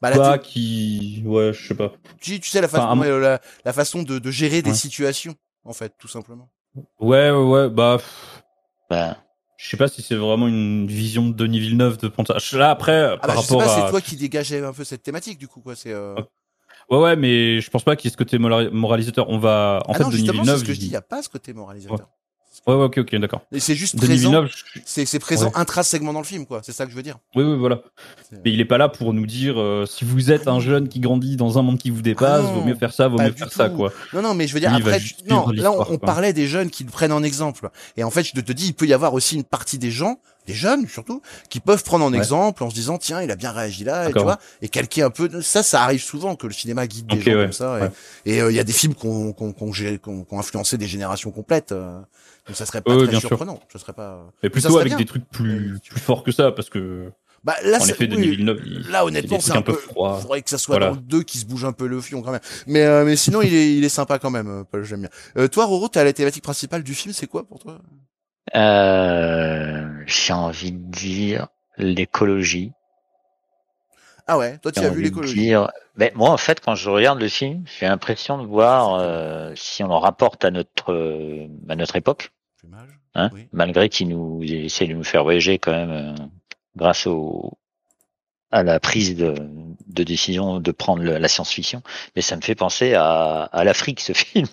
S1: Bah, la
S2: pas qui. Ouais, je sais pas.
S1: tu, tu sais la façon,
S2: Enfin,
S1: la, la façon de, de gérer des situations, en fait, tout simplement.
S2: Ouais, ouais, ouais. Bah,
S10: Bah,
S2: je sais pas si c'est vraiment une vision de Denis Villeneuve de prendre ça. Là après,
S1: Ah
S2: par
S1: bah, je sais pas,
S2: à
S1: c'est toi qui dégageais un peu cette thématique du coup quoi. C'est. euh,
S2: Ouais, ouais, mais je pense pas qu'il y ait ce côté mora- moralisateur. On va, en
S1: ah
S2: fait,
S1: non, justement,
S2: Villeneuve.
S1: ce que je dis.
S2: il-
S1: Il y a pas ce côté moralisateur.
S2: Ouais, ouais, ok, ok, d'accord.
S1: C'est juste
S2: Denis
S1: présent. C'est présent
S2: Ouais.
S1: intrinsèquement dans le film quoi. C'est ça que je veux dire.
S2: Oui, oui, voilà. Mais il est pas là pour nous dire euh, si vous êtes un jeune qui grandit dans un monde qui vous dépasse,
S1: Ah non,
S2: vaut mieux faire ça, vaut mieux faire ça, quoi.
S1: Non, non, mais je veux dire,
S2: Lui,
S1: après, non, là, on, on parlait des jeunes qui le prennent en exemple. Et en fait, je te dis, il peut y avoir aussi une partie des gens, des jeunes surtout, qui peuvent prendre en
S2: Ouais.
S1: exemple en se disant, tiens, il a bien réagi là, et tu vois, et calquer un peu. Ça, ça arrive souvent que le cinéma guide des gens
S2: ouais,
S1: comme ça.
S2: ouais.
S1: Et euh, il y a des films qui ont, qui ont- qui ont influencé des générations complètes. euh, donc ça serait pas très
S2: bien sûr.
S1: surprenant. Ça serait pas.
S2: Mais plutôt avec
S1: bien.
S2: des trucs plus, plus forts que ça, parce que,
S1: Bah, là,
S2: en effet,
S1: oui,
S2: il,
S1: Là,
S2: il
S1: honnêtement,
S2: est
S1: c'est
S2: un peu
S1: peu.
S2: froid.
S1: Faudrait que ça soit
S2: Voilà.
S1: dans le 2 qui se bouge un peu le fion quand même. Mais, euh, mais sinon, il est, il est sympa quand même. euh, Paul, j'aime bien. Euh, toi, Roro, t'as la thématique principale du film, c'est quoi pour toi?
S10: J'ai envie de dire l'écologie.
S1: Ah ouais, toi, tu as vu l'écologie.
S10: dire- Ben, moi, en fait, quand je regarde le film, j'ai l'impression de voir, euh, si on le rapporte à notre, euh, à notre époque, hein,
S1: Oui.
S10: malgré qu'il nous essaie de nous faire voyager quand même, euh, grâce au, à la prise de, de décision de prendre la science-fiction, mais ça me fait penser à, à l'Afrique, ce film,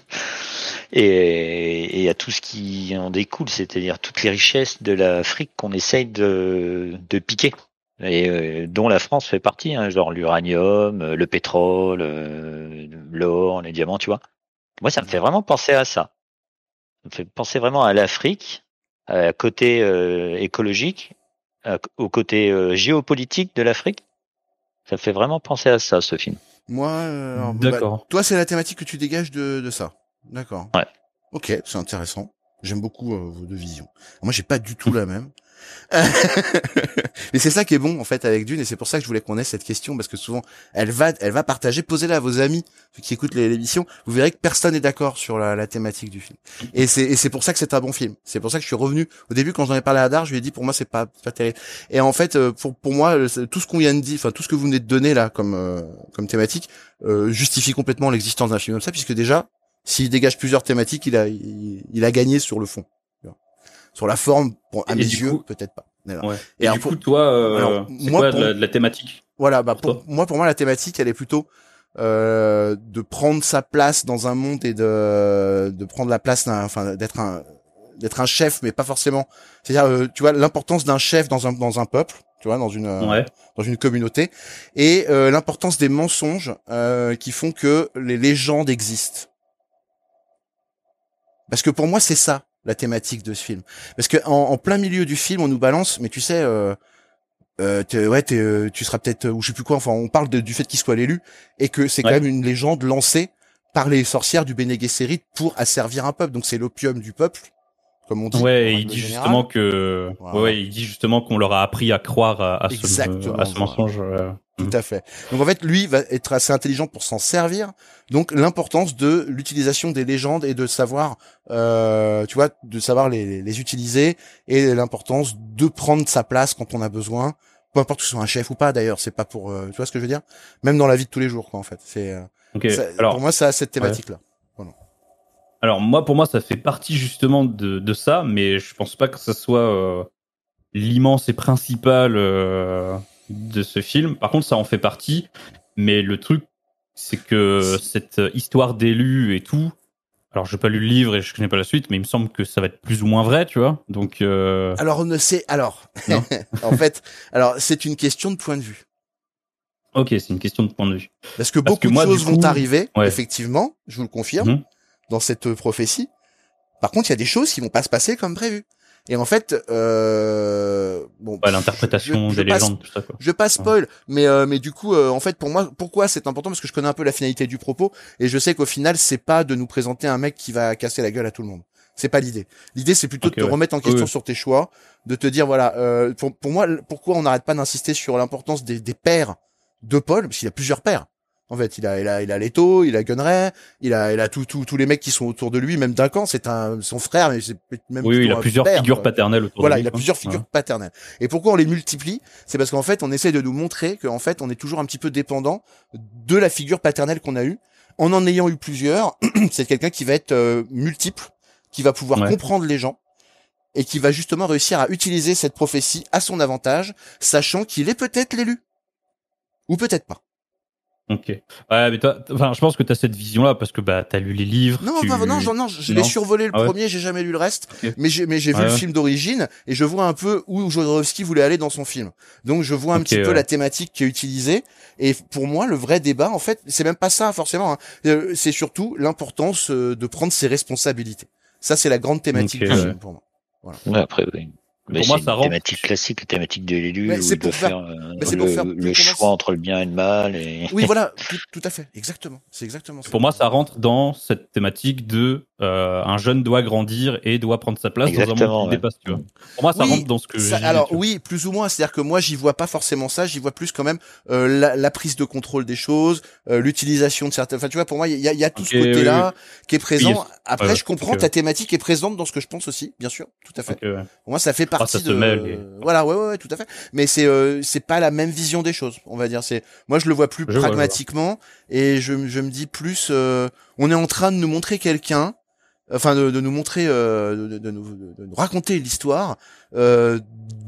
S10: et, et à tout ce qui en découle, c'est-à-dire toutes les richesses de l'Afrique qu'on essaye de, de piquer et euh, dont la France fait partie, hein, genre l'uranium, euh, le pétrole, euh, l'or, les diamants, tu vois. Moi, ça me fait vraiment penser à ça. Ça me fait penser vraiment à l'Afrique, à côté euh, écologique, à- au côté euh, géopolitique de l'Afrique. Ça me fait vraiment penser à ça, ce film.
S1: Moi, euh, alors, bah,
S2: D'accord.
S1: toi, c'est la thématique que tu dégages de, de ça. D'accord.
S10: Ouais.
S1: Ok, c'est intéressant. J'aime beaucoup euh, vos deux visions. Moi, j'ai pas du tout la même. Mais c'est ça qui est bon en fait avec Dune et c'est pour ça que je voulais qu'on ait cette question parce que souvent elle va elle va partager. Posez-la à vos amis ceux qui écoutent l'émission. Vous verrez que personne n'est d'accord sur la, thématique du film. Et c'est et c'est pour ça que c'est un bon film. C'est pour ça que je suis revenu. Au début quand j'en ai parlé à Dar je lui ai dit pour moi c'est pas pas terrible. Et en fait euh, pour pour moi euh, tout ce qu'on vient de dire enfin tout ce que vous venez de donner là comme euh, comme thématique euh, justifie complètement l'existence d'un film comme ça puisque déjà s'il dégage plusieurs thématiques il a il a gagné sur le fond sur la forme bon, à
S2: Et
S1: mes yeux peut-être pas.
S2: Ouais.
S1: Et
S2: Et,
S1: alors,
S2: du
S1: pour-
S2: coup, toi, euh,
S1: alors, moi,
S2: quoi
S1: pour-
S2: la, thématique
S1: Voilà, bah
S2: Pour
S1: pour, moi pour moi la thématique elle est plutôt euh, de prendre sa place dans un monde et de de prendre la place d'un enfin d'être un d'être un chef mais pas forcément. C'est-à-dire euh, tu vois l'importance d'un chef dans un dans un peuple tu vois dans une euh,
S2: Ouais.
S1: dans une communauté et euh, l'importance des mensonges euh, qui font que les légendes existent. Parce que pour moi c'est ça la thématique de ce film parce que en, en plein milieu du film on nous balance mais tu sais euh, euh, ouais, euh, tu seras peut-être, euh, ou je sais plus quoi. Enfin, on parle de- du fait qu'il soit l'élu et que c'est quand même une légende lancée par les sorcières du Bene Gesserit pour asservir un peuple. Donc c'est l'opium du peuple, comme on dit.
S2: Ouais, il dit justement que,
S1: Voilà.
S2: ouais, il dit justement qu'on leur a appris à croire à, à ce, à ce mensonge. euh.
S1: Tout à fait. Donc en fait, lui va être assez intelligent pour s'en servir. Donc l'importance de l'utilisation des légendes et de savoir, euh, tu vois, de savoir les, les utiliser et l'importance de prendre sa place quand on a besoin. Peu importe que ce soit un chef ou pas d'ailleurs, c'est pas pour, euh, tu vois ce que je veux dire? Même dans la vie de tous les jours, quoi, en fait. C'est, euh,
S2: Ok.
S1: ça-
S2: Alors,
S1: pour moi, ça a cette thématique-là.
S2: Alors moi, pour moi, ça fait partie justement de, de ça, mais je pense pas que ce soit euh, l'immense et principal euh, de ce film. Par contre, ça en fait partie, mais le truc, c'est que cette histoire d'élu et tout. Alors, j'ai pas lu le livre et je connais pas la suite, mais il me semble que ça va être plus ou moins vrai, tu vois. Donc, euh,
S1: Alors on ne sait. Alors,
S2: Non.
S1: en fait, alors c'est une question de point de vue.
S2: ok, c'est une question de point de vue.
S1: Parce que
S2: Parce
S1: beaucoup
S2: que moi,
S1: de choses
S2: coup-
S1: vont arriver,
S2: Ouais.
S1: effectivement, je vous le confirme,
S2: Mhm.
S1: Dans cette prophétie. Par contre, il y a des choses qui vont pas se passer comme prévu. Et en fait, euh, bon,
S2: Ouais, l'interprétation des
S1: passe-
S2: légendes, tout ça, quoi.
S1: Je vais pas spoil, mais euh, mais du coup, euh, en fait, pour moi, pourquoi c'est important? Parce que je connais un peu la finalité du propos et je sais qu'au final, c'est pas de nous présenter un mec qui va casser la gueule à tout le monde. C'est pas l'idée. L'idée, c'est plutôt de te
S2: ouais.
S1: remettre en question
S2: Oui.
S1: sur tes choix, de te dire voilà, euh, pour, pour moi, pourquoi on n'arrête pas d'insister sur l'importance des, des pères de Paul, parce qu'il a plusieurs pères. En fait, il a, il a, il a Leto, il a Gunray, il a, il a tous, tous, tous les mecs qui sont autour de lui, même Duncan, c'est un, son frère, mais c'est même
S2: Oui, oui, il a plusieurs
S1: père,
S2: figures paternelles autour
S1: Voilà,
S2: de lui.
S1: il a plusieurs figures
S2: Ouais.
S1: paternelles. Et pourquoi on les multiplie? C'est parce qu'en fait, on essaie de nous montrer qu'en fait, on est toujours un petit peu dépendant de la figure paternelle qu'on a eue. En en ayant eu plusieurs, c'est quelqu'un qui va être euh, multiple, qui va pouvoir
S2: Ouais.
S1: comprendre les gens et qui va justement réussir à utiliser cette prophétie à son avantage, sachant qu'il est peut-être l'élu. Ou peut-être pas.
S2: Ok. Ouais, mais toi, enfin, je pense que tu as cette vision-là parce que bah, tu as lu les livres.
S1: Non,
S2: tu...
S1: non, non, non, je l'ai survolé le
S2: Ah ouais.
S1: premier, j'ai jamais lu le reste, mais j'ai, mais j'ai vu
S2: Ouais,
S1: le film d'origine et je vois un peu où Jodorowsky voulait aller dans son film. Donc je vois un petit peu la thématique qui est utilisée et pour moi le vrai débat en fait, c'est même pas ça forcément, hein. Euh, c'est surtout l'importance euh, de prendre ses responsabilités. Ça c'est la grande thématique du
S2: ouais.
S1: film pour moi.
S10: Ouais, après, oui. Mais
S2: Pour moi,
S10: c'est
S2: ça
S10: une
S2: rentre-
S10: thématique classique, la thématique de l'élu, où
S1: c'est pour faire-
S10: faire, euh, le,
S1: pour faire
S10: le choix entre le bien et le mal. Et...
S1: Oui voilà, tout, tout à fait, exactement, c'est exactement ça.
S2: Pour moi, ça rentre dans cette thématique de euh, un jeune doit grandir et doit prendre sa place dans un monde qui
S10: ouais.
S2: dépasse. Tu vois. Pour moi, ça
S1: Oui,
S2: rentre dans ce que
S1: Ça-
S2: j'ai.
S1: alors oui, plus ou moins. C'est-à-dire que moi, j'y vois pas forcément ça. J'y vois plus quand même euh, la, la prise de contrôle des choses, euh, l'utilisation de certaines. Enfin, tu vois, pour moi, il y a, il y a tout ce côté-là qui est présent.
S2: Oui,
S1: Après,
S2: ouais,
S1: je comprends
S2: ok,
S1: ta thématique est présente dans ce que je pense aussi, bien sûr, tout à fait. Pour moi, ça fait partie
S2: Ah, ça se
S1: de.
S2: mêle, et-
S1: Voilà, ouais, ouais, ouais, tout à fait. Mais c'est euh, c'est pas la même vision des choses, on va dire. C'est moi, je le vois plus
S2: Je vois, je vois.
S1: pragmatiquement et je, je me dis plus. euh, on est en train de nous montrer quelqu'un. Enfin, de, de nous montrer, euh, de, de nous, de nous raconter l'histoire euh,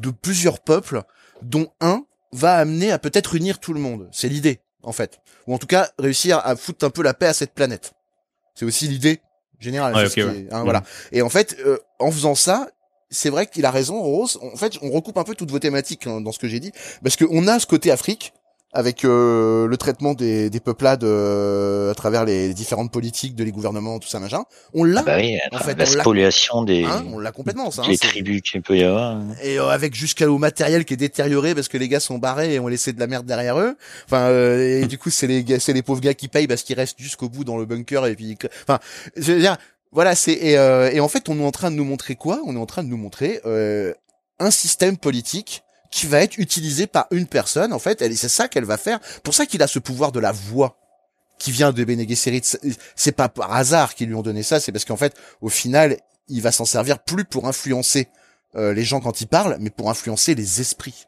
S1: de plusieurs peuples, dont un va amener à peut-être unir tout le monde. C'est l'idée, en fait. Ou en tout cas, réussir à foutre un peu la paix à cette planète. C'est aussi l'idée générale.
S2: Ouais,
S1: c'est ce
S2: ok,
S1: qui
S2: ouais.
S1: est- hein. Voilà. Et en fait, euh, en faisant ça, c'est vrai qu'il a raison, Rose. En fait, on recoupe un peu toutes vos thématiques hein, dans ce que j'ai dit, parce qu'on a ce côté Afrique avec euh, le traitement des, des peuplades euh, à travers les différentes politiques de les gouvernements, tout ça machin. On l'a.
S10: Ah bah oui,
S1: en fait,
S10: la
S1: on l'a-
S10: spoliation des
S1: hein, on l'a complètement ça. hein,
S10: tribus qu'il peut y avoir.
S1: et euh, avec jusqu'au matériel qui est détérioré parce que les gars sont barrés et ont laissé de la merde derrière eux. Enfin, euh, et du coup, c'est les gars, c'est les pauvres gars qui payent parce qu'ils restent jusqu'au bout dans le bunker et puis, enfin, je veux dire, voilà, c'est et, euh, et en fait, on est en train de nous montrer quoi? On est en train de nous montrer euh, un système politique qui va être utilisé par une personne. En fait, elle, c'est ça qu'elle va faire. Pour ça qu'il a ce pouvoir de la voix qui vient de Bene Gesserit. C'est pas par hasard qu'ils lui ont donné ça. C'est parce qu'en fait, au final, il va s'en servir plus pour influencer euh, les gens quand ils parlent, mais pour influencer les esprits.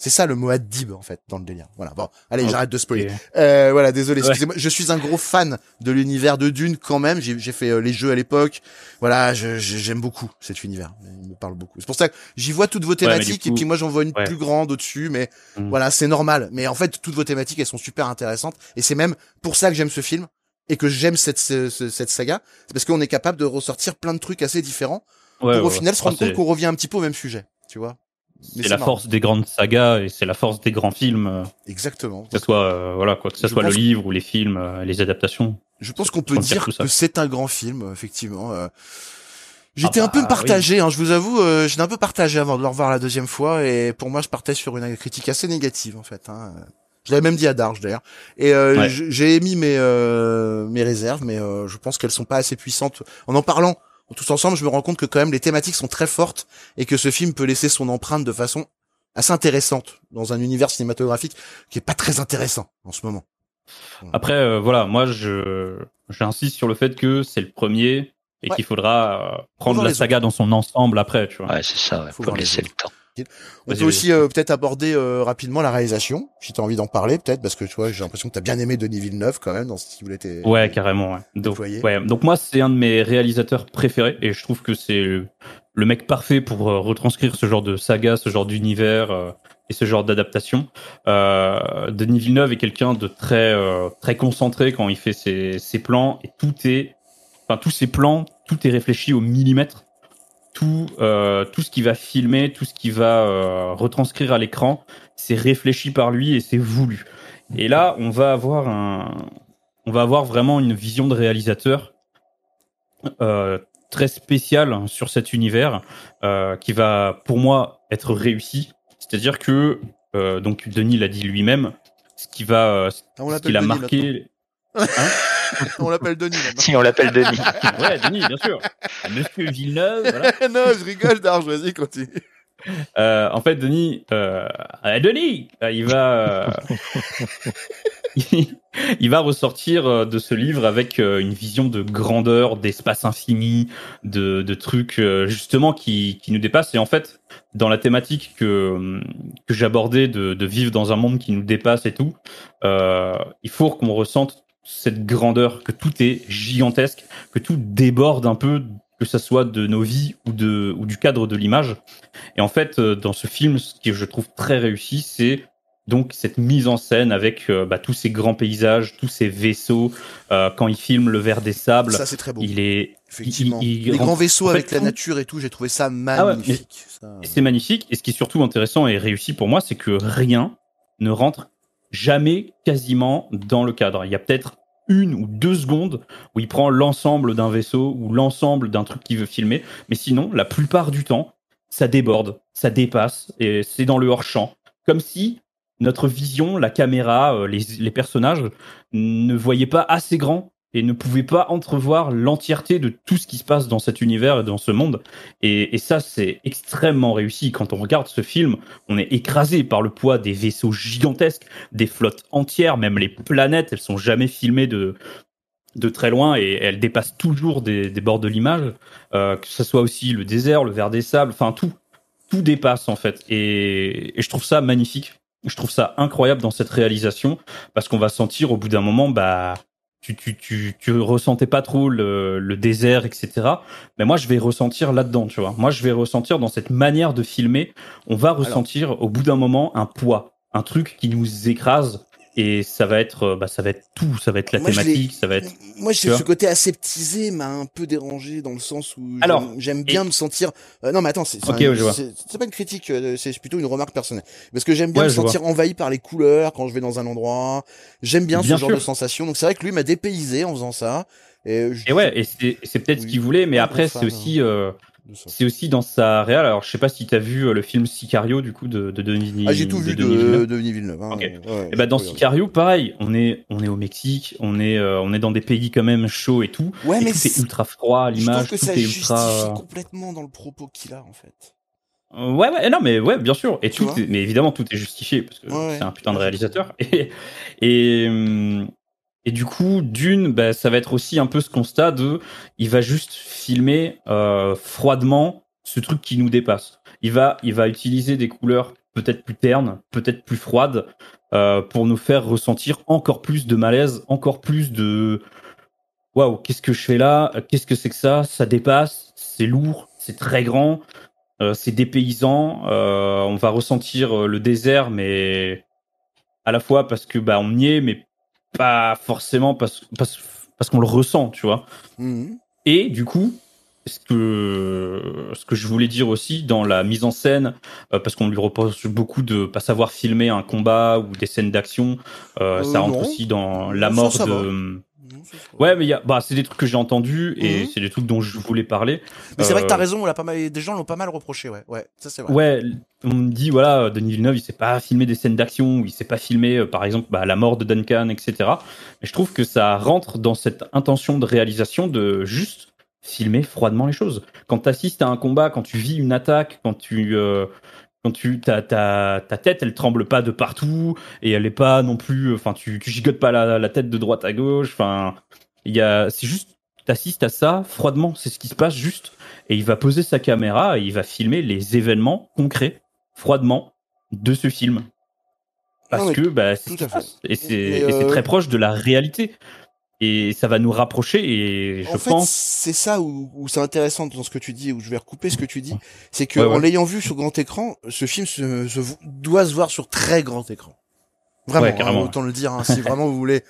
S1: C'est ça le mot adib en fait dans le délire. Voilà. Bon, allez,
S2: Ok.
S1: j'arrête de spoiler. Euh, voilà, désolé.
S2: Ouais.
S1: Excusez-moi. Je suis un gros fan de l'univers de Dune quand même. J'ai fait euh, les jeux à l'époque. Voilà, j'aime beaucoup cet univers. Il me parle beaucoup. C'est pour ça que j'y vois toutes vos thématiques et puis moi j'en vois une
S2: Ouais.
S1: plus grande au-dessus, mais
S2: Mhm.
S1: voilà, c'est normal. Mais en fait, toutes vos thématiques elles sont super intéressantes et c'est même pour ça que j'aime ce film et que j'aime cette ce- ce- cette saga. C'est parce qu'on est capable de ressortir plein de trucs assez différents pour au final se rendre
S2: Ah, c'est-
S1: compte qu'on revient un petit peu au même sujet. Tu vois.
S2: C'est la
S1: marrant.
S2: force des grandes sagas et c'est la force des grands films,
S1: Exactement.
S2: que ce soit euh, voilà quoi, que ce soit le livre ou les films, euh, les adaptations.
S1: Je pense qu'on peut
S2: dire
S1: que c'est un grand film, euh, effectivement. euh. J'étais
S2: Ah
S1: un peu
S2: bah,
S1: partagé, hein, je vous avoue, euh, j'étais un peu partagé avant de le revoir la deuxième fois, et pour moi, je partais sur une critique assez négative, en fait. Hein. Je l'avais même dit à Darge, d'ailleurs. Et euh,
S2: Ouais.
S1: j'ai émis mes, euh, mes réserves, mais euh, je pense qu'elles sont pas assez puissantes. En en parlant tous ensemble, je me rends compte que quand même les thématiques sont très fortes, et que ce film peut laisser son empreinte de façon assez intéressante dans un univers cinématographique qui est pas très intéressant en ce moment.
S2: Après euh, voilà, moi je j'insiste sur le fait que c'est le premier et
S1: Ouais.
S2: qu'il faudra euh, prendre la saga dans son ensemble après, tu vois.
S10: Ouais, c'est ça, ouais,
S1: Faut
S10: laisser le temps.
S1: On peut aussi euh, peut-être aborder euh, rapidement la réalisation, si tu as envie d'en parler peut-être, parce que tu vois, j'ai l'impression que tu as bien aimé Denis Villeneuve quand même dans ce qui voulait tes...
S2: Ouais, carrément. Ouais. Donc,
S1: déployé.
S2: ouais. Donc moi, c'est un de mes réalisateurs préférés et je trouve que c'est le, mec parfait pour euh, retranscrire ce genre de saga, ce genre d'univers et ce genre d'adaptation. Denis Villeneuve est quelqu'un de très très concentré quand il fait ses, ses plans et tout est, enfin tous ses plans, tout est réfléchi au millimètre. Tout, euh, tout ce qu'il va filmer, tout ce qu'il va euh, retranscrire à l'écran, c'est réfléchi par lui et c'est voulu. Et là, on va avoir un, on va avoir vraiment une vision de réalisateur euh, très spéciale sur cet univers qui va, pour moi, être réussi. C'est-à-dire que, donc Denis l'a dit lui-même, ce qui va,
S1: Ah,
S2: ce qu'il a marqué.
S1: on l'appelle Denis maintenant.
S10: Si on l'appelle Denis.
S2: ouais, Denis, bien sûr. Monsieur Villeneuve. Voilà.
S1: non, je rigole, Darge, vas-y, continue.
S2: Euh, en fait, Denis, euh, euh, Denis, euh, il va, euh, il va ressortir de ce livre avec euh, une vision de grandeur, d'espace infini, de, de trucs euh, justement qui, qui nous dépassent. Et en fait, dans la thématique que que j'abordais de, de vivre dans un monde qui nous dépasse et tout, euh, il faut qu'on ressente cette grandeur, que tout est gigantesque, que tout déborde un peu que ça soit de nos vies ou de ou du cadre de l'image. Et en fait, euh, dans ce film, ce que je trouve très réussi, c'est donc cette mise en scène avec euh, bah, tous ces grands paysages, tous ces vaisseaux. Euh, quand il filme le verre des sables,
S1: Ça, c'est très beau.
S2: il est
S1: Effectivement.
S2: il- il
S1: les
S2: rend-
S1: grands vaisseaux
S2: en fait,
S1: avec la nature et tout, j'ai trouvé ça
S2: Ah ouais,
S1: magnifique. Ça-
S2: c'est magnifique. Et ce qui est surtout intéressant et réussi pour moi, c'est que rien ne rentre jamais quasiment dans le cadre. Il y a peut-être une ou deux secondes où il prend l'ensemble d'un vaisseau ou l'ensemble d'un truc qu'il veut filmer. Mais sinon, la plupart du temps, ça déborde, ça dépasse et c'est dans le hors-champ. Comme si notre vision, la caméra, euh, les, les personnages ne voyaient pas assez grand et ne pouvaient pas entrevoir l'entièreté de tout ce qui se passe dans cet univers et dans ce monde. Et, et ça, c'est extrêmement réussi. Quand on regarde ce film, on est écrasé par le poids des vaisseaux gigantesques, des flottes entières, même les planètes, elles sont jamais filmées de de très loin et elles dépassent toujours des, des bords de l'image, euh, que ce soit aussi le désert, le verre des sables, enfin tout, tout dépasse en fait. Et, et je trouve ça magnifique. Je trouve ça incroyable dans cette réalisation parce qu'on va sentir au bout d'un moment, bah, tu, tu, tu, tu ressentais pas trop le, le désert, etc. Mais moi, je vais ressentir là-dedans, tu vois. Moi, je vais ressentir dans cette manière de filmer, on va ressentir au bout d'un moment un poids, un truc qui nous écrase. Et ça va être, euh, bah, ça va être tout, ça va être la
S1: Moi, je
S2: thématique, ça va être.
S1: Moi,
S2: vois
S1: ce côté aseptisé m'a un peu dérangé dans le sens où j'aime-
S2: Alors,
S1: j'aime bien
S2: et-
S1: me sentir. euh, non, mais attends, c'est c'est
S2: Ok,
S1: un-
S2: ouais, je vois.
S1: c'est- pas une critique, euh, c'est plutôt une remarque personnelle. Parce que j'aime bien
S2: Ouais,
S1: me
S2: je vois.
S1: sentir envahi par les couleurs quand je vais dans un endroit. J'aime bien,
S2: Bien
S1: ce genre de sensation. Donc c'est vrai que lui m'a dépaysé en faisant ça. Et, je-
S2: Et ouais, et c'est peut-être ce qu'il voulait, mais après c'est aussi euh. C'est aussi dans sa réal. Alors je sais pas si t'as vu euh, le film Sicario du coup de, de Denis.
S1: Ah, j'ai tout vu de,
S2: Denis Villeneuve.
S1: de Denis Villeneuve. hein. Ouais,
S2: Et bah dans
S1: tout regardé.
S2: Sicario, pareil, on est on est au Mexique, on est euh, on est dans des pays quand même chauds et tout.
S1: Ouais,
S2: et
S1: mais
S2: tout est
S1: c'est-
S2: ultra froid l'image,
S1: que
S2: tout
S1: ça
S2: est ultra.
S1: complètement dans le propos qu'il a en fait.
S2: Euh, Ouais, ouais, non, mais ouais, bien sûr. Et
S1: Tu
S2: tout, est- mais évidemment, tout est justifié parce que
S1: Ouais,
S2: c'est un putain de réalisateur. Et et hum, et du coup, d'une, bah, ça va être aussi un peu ce constat de, il va juste filmer euh, froidement ce truc qui nous dépasse. Il va, il va utiliser des couleurs peut-être plus ternes, peut-être plus froides, euh, pour nous faire ressentir encore plus de malaise, encore plus de waouh, qu'est-ce que je fais là? Qu'est-ce que c'est que ça? Ça dépasse, c'est lourd, c'est très grand, euh, c'est dépaysant. on va ressentir le désert, mais à la fois parce que bah on y est, mais pas forcément parce parce, parce qu'on le ressent, tu vois.
S1: Mhm.
S2: Et du coup, ce que ce que je voulais dire aussi dans la mise en scène, euh, parce qu'on lui reproche beaucoup de pas savoir filmer un combat ou des scènes d'action, euh,
S1: Euh,
S2: ça rentre
S1: non.
S2: aussi dans la mort
S1: ça, ça va.
S2: de.
S1: Non.
S2: Ouais, mais il y a, bah, c'est des trucs que j'ai entendus et
S1: Mhm.
S2: c'est des trucs dont je voulais parler.
S1: Mais c'est vrai que t'as
S2: Euh,
S1: raison, on l'a pas mal, des gens l'ont pas mal reproché, ouais. Ouais, ça c'est vrai.
S2: Ouais, on me dit voilà, Denis Villeneuve, il sait pas filmer des scènes d'action, il sait pas filmer, euh, par exemple, bah, la mort de Duncan, etc. Mais je trouve que ça rentre dans cette intention de réalisation de juste filmer froidement les choses. Quand tu assistes à un combat, quand tu vis une attaque, quand tu euh, quand tu ta, ta ta tête, elle tremble pas de partout et elle est pas non plus, enfin tu tu gigotes pas la, la tête de droite à gauche. Enfin, il y a, c'est juste t'assistes à ça froidement, c'est ce qui se passe juste. Et il va poser sa caméra et il va filmer les événements concrets froidement de ce film. Parce
S1: Non,
S2: que bah, c'est ce et c'est
S1: euh,
S2: très proche de la réalité. Et ça va nous rapprocher et je
S1: en fait,
S2: pense.
S1: c'est ça où, où c'est intéressant dans ce que tu dis, où je vais recouper ce que tu dis, c'est que
S2: Ouais, ouais.
S1: en l'ayant vu sur grand écran, ce film se, se- doit se voir sur très grand écran. Vraiment,
S2: Ouais,
S1: hein, autant le dire. hein, si vraiment vous voulez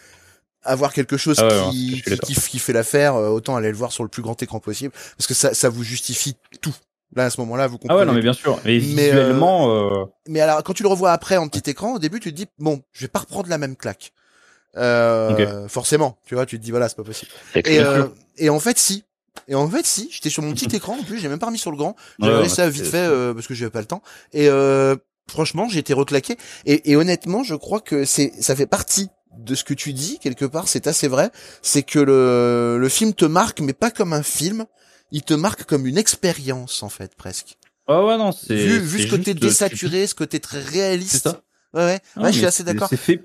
S1: avoir quelque chose
S2: Ah
S1: qui, qui,
S2: d'accord.
S1: qui, qui fait l'affaire, euh, autant aller le voir sur le plus grand écran possible, parce que ça, ça vous justifie tout. Là, à ce moment-là, vous
S2: Ah
S1: comprenez.
S2: ouais, non, mais bien sûr. Mais,
S1: Mais, euh,
S2: visuellement, euh,
S1: Mais alors, quand tu le revois après en petit écran, au début, tu te dis, bon, je vais pas reprendre la même claque. Euh, Forcément, tu vois, tu te dis, voilà, c'est pas possible. Et, euh, et en fait, si. Et en fait, si. J'étais sur mon petit écran, en plus, j'ai même pas remis sur le grand. J'ai
S2: Ouais,
S1: regardé
S2: ouais,
S1: ça vite fait, euh, parce que j'avais pas le temps. Et, euh, franchement, j'ai été reclaqué. Et, et honnêtement, je crois que c'est, ça fait partie de ce que tu dis, quelque part, c'est assez vrai. C'est que le, le film te marque, mais pas comme un film. Il te marque comme une expérience, en fait, presque.
S2: ouais, ouais, non, c'est.
S1: Vu, vu ce côté désaturé, ce côté très réaliste.
S2: C'est ça.
S1: Ouais, ouais.
S2: Non,
S1: Ouais, je suis assez d'accord.
S2: C'est fait.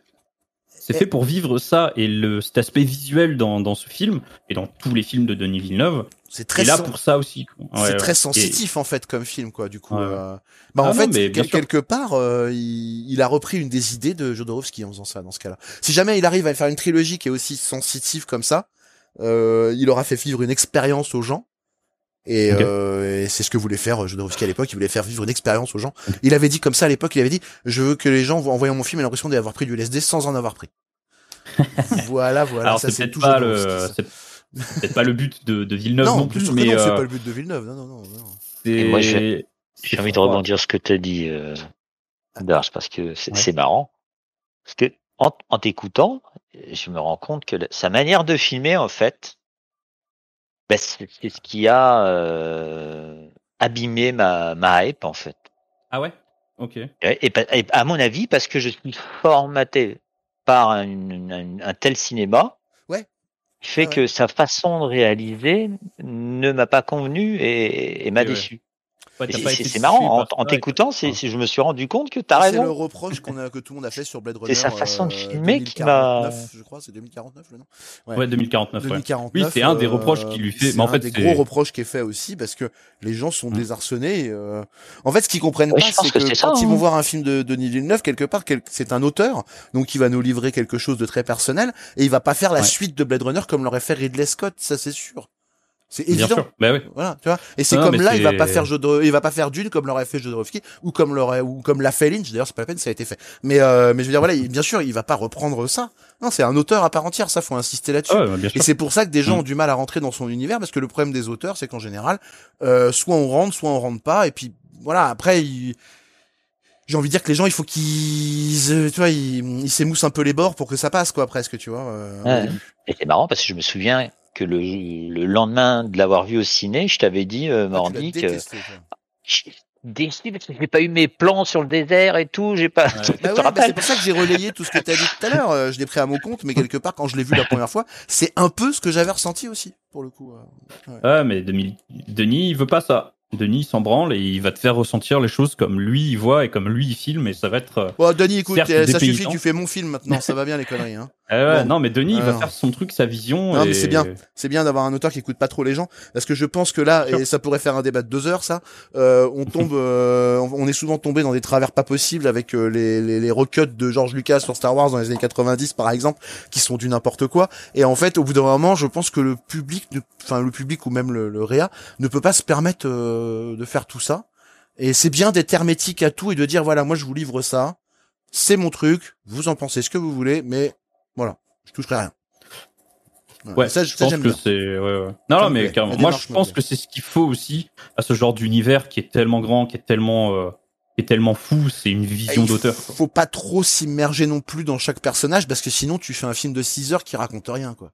S2: C'est fait pour vivre ça et le cet aspect visuel dans, dans ce film et dans tous les films de Denis Villeneuve.
S1: C'est très
S2: là
S1: sen-
S2: pour ça aussi. Ouais,
S1: c'est
S2: ouais.
S1: très sensitif en fait comme film quoi du coup
S2: Ouais,
S1: euh, bah
S2: Ah
S1: en
S2: non,
S1: fait quel- quelque part euh, il, il a repris une des idées de Jodorowsky en faisant ça dans ce cas-là si jamais il arrive à faire une trilogie qui est aussi sensitive comme ça euh, il aura fait vivre une expérience aux gens Et, euh, et c'est ce que voulait faire Jodorowsky à l'époque. Il voulait faire vivre une expérience aux gens. Il avait dit comme ça à l'époque. Il avait dit je veux que les gens en voyant mon film aient l'impression d'avoir pris du LSD sans en avoir pris. voilà, voilà.
S2: Alors
S1: ça
S2: c'est peut-être pas le, c'est c'est peut-être pas le but de, de Villeneuve non,
S1: Non,
S2: plus, mais
S1: non, c'est
S2: euh,
S1: pas le but de Villeneuve. Non, non, non. non.
S10: Et moi, j'ai-
S2: c'est-
S10: J'ai envie de rebondir sur ce que tu as dit, euh, Darge, parce que c'est
S2: Ouais.
S10: c'est marrant. Parce que en, en t'écoutant, je me rends compte que la- sa manière de filmer, en fait, ben, c'est ce qui a euh, abîmé ma, ma hype, en fait.
S2: Ah ouais, ok.
S10: Et, et pa- et à mon avis, parce que je suis formaté par un, un- un tel cinéma,
S1: Ouais.
S10: qui fait
S1: Ah ouais.
S10: que sa façon de réaliser ne m'a pas convenu et, et m'a
S2: ouais. Ouais,
S10: c'est- marrant, en, en t'écoutant, je me suis rendu compte que t'as
S1: C'est le
S10: raison.
S1: reproche qu'on a, que tout le monde a fait sur Blade Runner.
S10: C'est sa façon de filmer qui m'a-
S1: 2049, Je crois, c'est 2049 le nom.
S2: Ouais, 2049. ouais.
S1: 2049.
S2: Oui, c'est un des reproches
S1: euh,
S2: qu'il lui fait.
S1: c'est
S2: Mais en
S1: un
S2: fait,
S1: des
S2: c'est-
S1: gros reproches qui est fait aussi parce que les gens sont
S2: Mm.
S1: désarçonnés. euh. En fait, ce qu'ils comprennent
S10: Oui,
S1: pas, c'est
S10: que
S1: que,
S10: c'est ça,
S1: quand ils
S10: hein.
S1: vont voir un film de Denis Villeneuve, quelque part, quel- c'est un auteur, donc il va nous livrer quelque chose de très personnel et il va pas faire la
S2: Ouais.
S1: suite de Blade Runner comme l'aurait fait Ridley Scott, ça c'est sûr. C'est
S2: Bien
S1: évident.
S2: sûr. Bah ouais.
S1: Voilà, tu vois. Et c'est comme là, il va pas faire Jodor- il va pas faire Dune comme l'aurait fait Jodorowsky ou comme l'aurait ou comme l'a fait Lynch. D'ailleurs, c'est pas la peine, ça a été fait. Mais euh, mais je veux dire voilà, il- bien sûr, il va pas reprendre ça. Non, c'est un auteur à part entière, ça faut insister là-dessus.
S2: Ouais, bien sûr.
S1: Et c'est pour ça que des gens
S2: Mm.
S1: ont du mal à rentrer dans son univers parce que le problème des auteurs, c'est qu'en général, euh, soit on rentre, soit on rentre pas. Et puis voilà, après, il- j'ai envie de dire que les gens, il faut qu'ils, euh, tu vois, ils ils s'émoussent un peu les bords pour que ça passe, quoi, presque, tu vois. euh.
S10: Et c'est marrant parce que je me souviens que le, le lendemain de l'avoir vu au ciné, je t'avais dit, euh,
S1: Ah,
S10: Mordi, que
S1: détesté, toi.
S10: j'ai décidé parce que j'ai pas eu mes plans sur le désert et tout, j'ai pas.
S2: Ouais.
S10: tu
S1: Bah
S10: te
S1: ouais, bah
S10: rappelles
S1: c'est pour ça que j'ai relayé tout ce que tu as dit tout à l'heure. euh, je l'ai pris à mon compte, mais quelque part, quand je l'ai vu la première fois, c'est un peu ce que j'avais ressenti aussi, pour le coup. euh.
S2: Ouais, mais Denis, Denis, il veut pas ça. Denis, il s'en branle et il va te faire ressentir les choses comme lui il voit et comme lui il filme et ça va être. euh,
S1: Bon, Denis, écoute, euh, ça suffit, tu fais mon film maintenant, ça va bien les conneries. Hein. Bon.
S2: Non, mais Denis, il va
S1: Ouais.
S2: faire son truc, sa vision.
S1: Non,
S2: et...
S1: mais c'est bien. C'est bien d'avoir un auteur qui écoute pas trop les gens, parce que je pense que là, et ça pourrait faire un débat de deux heures, ça, euh, on tombe, euh, on est souvent tombé dans des travers pas possibles avec euh, les, les, les recuts de George Lucas sur Star Wars dans les années 90, par exemple, qui sont du n'importe quoi. Et en fait, au bout d'un moment, je pense que le public, enfin le public ou même le, le réa, ne peut pas se permettre euh, de faire tout ça. Et c'est bien d'être hermétique à tout et de dire voilà, moi je vous livre ça, c'est mon truc, vous en pensez ce que vous voulez, mais je toucherai rien.
S2: Ouais,
S1: ça,
S2: je
S1: ça,
S2: pense que c'est. Ouais, ouais. Non, non, mais carrément. Moi, je pense que c'est ce qu'il faut aussi à ce genre d'univers qui est tellement grand, qui est tellement, euh, qui est tellement fou. C'est une vision
S1: Et
S2: d'auteur.
S1: Il faut pas trop s'immerger non plus dans chaque personnage parce que sinon tu fais un film de 6 heures qui raconte rien quoi.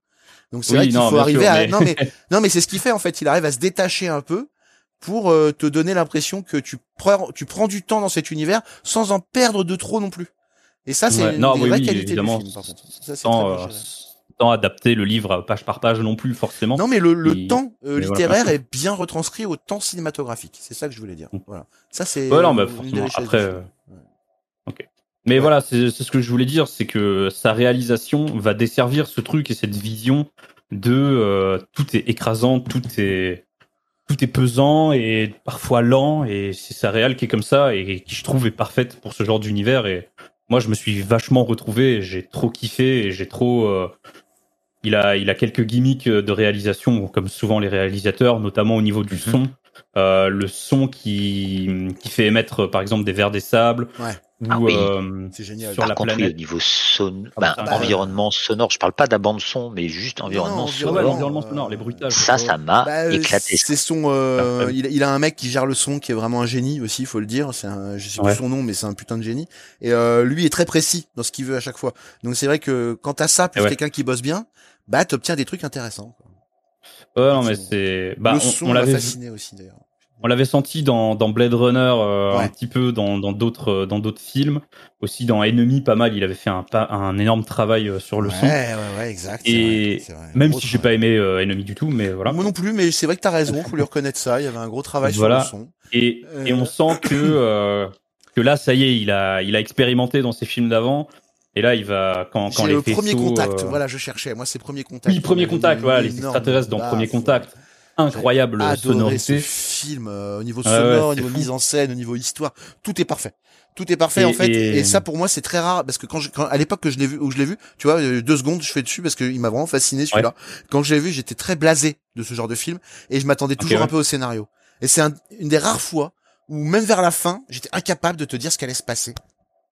S1: Donc c'est
S2: Oui,
S1: vrai qu'il faut arriver
S2: sûr,
S1: à
S2: mais-
S1: non mais non mais c'est ce qu'il fait en fait, il arrive à se détacher un peu pour euh, te donner l'impression que tu prends tu prends du temps dans cet univers sans en perdre de trop non plus. Et ça c'est
S2: Ouais.
S1: une
S2: Non,
S1: des
S2: oui,
S1: vraies
S2: oui,
S1: qualités
S2: évidemment,
S1: du film par contre. Ça c'est
S2: sans,
S1: très
S2: euh, sans adapter le livre page par page non plus forcément.
S1: Non mais le, le
S2: Et-
S1: temps euh,
S2: voilà,
S1: littéraire est bien retranscrit au temps cinématographique. C'est ça que je voulais dire. Voilà. Ça c'est
S2: Ouais, non, bah, forcément, après, euh, Ok. Mais
S1: Ouais.
S2: voilà, c'est ce que je voulais dire, c'est que sa réalisation va desservir ce truc et cette vision de euh, tout est écrasant, tout est tout est pesant et parfois lent et c'est sa réal qui est comme ça et qui je trouve est parfaite pour ce genre d'univers et moi je me suis vachement retrouvé, et j'ai trop kiffé et j'ai trop euh, il a il a quelques gimmicks de réalisation comme souvent les réalisateurs, notamment au niveau du
S1: Mhm.
S2: son. Euh, le son qui, qui fait émettre par exemple des vers des sables
S1: Ouais.
S2: Ou
S10: Ah oui.
S2: euh,
S1: C'est génial.
S2: sur
S10: Par
S2: la
S10: contre, oui,
S2: planète.
S10: au niveau son...
S2: Ah,
S10: ben,
S2: bah,
S10: environnement sonore, je parle pas de la bande son, mais juste environnement
S1: non,
S2: Ouais,
S10: sonore.
S1: environnement, euh,
S2: sonore, les bruitages.
S10: Ça, ça m'a
S1: Bah, euh,
S10: éclaté.
S1: C'est son. euh,
S2: Ah, ouais.
S1: il, il a un mec qui gère le son, qui est vraiment un génie aussi, il faut le dire. C'est un, je sais
S2: Ouais.
S1: plus son nom, mais c'est un putain de génie. Et euh, lui est très précis dans ce qu'il veut à chaque fois. Donc c'est vrai que quand t'as ça plus
S2: ouais.
S1: quelqu'un qui bosse bien, bah t'obtiens des trucs intéressants. quoi.
S2: Ouais, non, mais c'est. Bah,
S1: le
S2: on-
S1: son
S2: on, l'avait
S1: fasciné aussi d'ailleurs.
S2: On l'avait senti dans, dans Blade Runner euh,
S1: Ouais.
S2: un petit peu dans d'autres euh, dans d'autres films aussi dans Enemy pas mal il avait fait un pas un énorme travail euh, sur le
S1: ouais,
S2: son
S1: ouais, ouais, exact.
S2: et
S1: vrai, c'est vrai.
S2: même
S1: Gros
S2: si j'ai pas aimé euh, Enemy du tout mais voilà
S1: Moi non plus, mais c'est vrai que t'as raison, faut lui reconnaître ça. Il y avait un gros travail
S2: Voilà.
S1: sur le son.
S2: et
S1: Euh.
S2: et on sent que euh, que là ça y est il a il a expérimenté dans ses films d'avant et là il va quand quand les
S1: le premier contact,
S2: euh,
S1: voilà, je cherchais. Moi, c'est premier contact.
S2: oui premier contact voilà les extraterrestres dans
S1: baffe,
S2: premier contact incroyable
S1: Adoré
S2: sonorité.
S1: ce film euh, au niveau
S2: ouais,
S1: sonore, au niveau
S2: fou.
S1: mise en scène, au niveau histoire, tout est parfait. Tout est parfait
S2: Et-
S1: en fait,
S2: et-
S1: et... ça pour moi c'est très rare parce que quand, je, quand à l'époque que je l'ai vu, où je l'ai vu, tu vois, euh, deux secondes je fais dessus parce qu'il m'a vraiment fasciné celui-là. Quand je l'ai vu, j'étais très blasé de ce genre de film et je m'attendais toujours
S2: ouais.
S1: un peu au scénario. Et c'est un- une des rares fois où même vers la fin, j'étais incapable de te dire ce qu'allait se passer.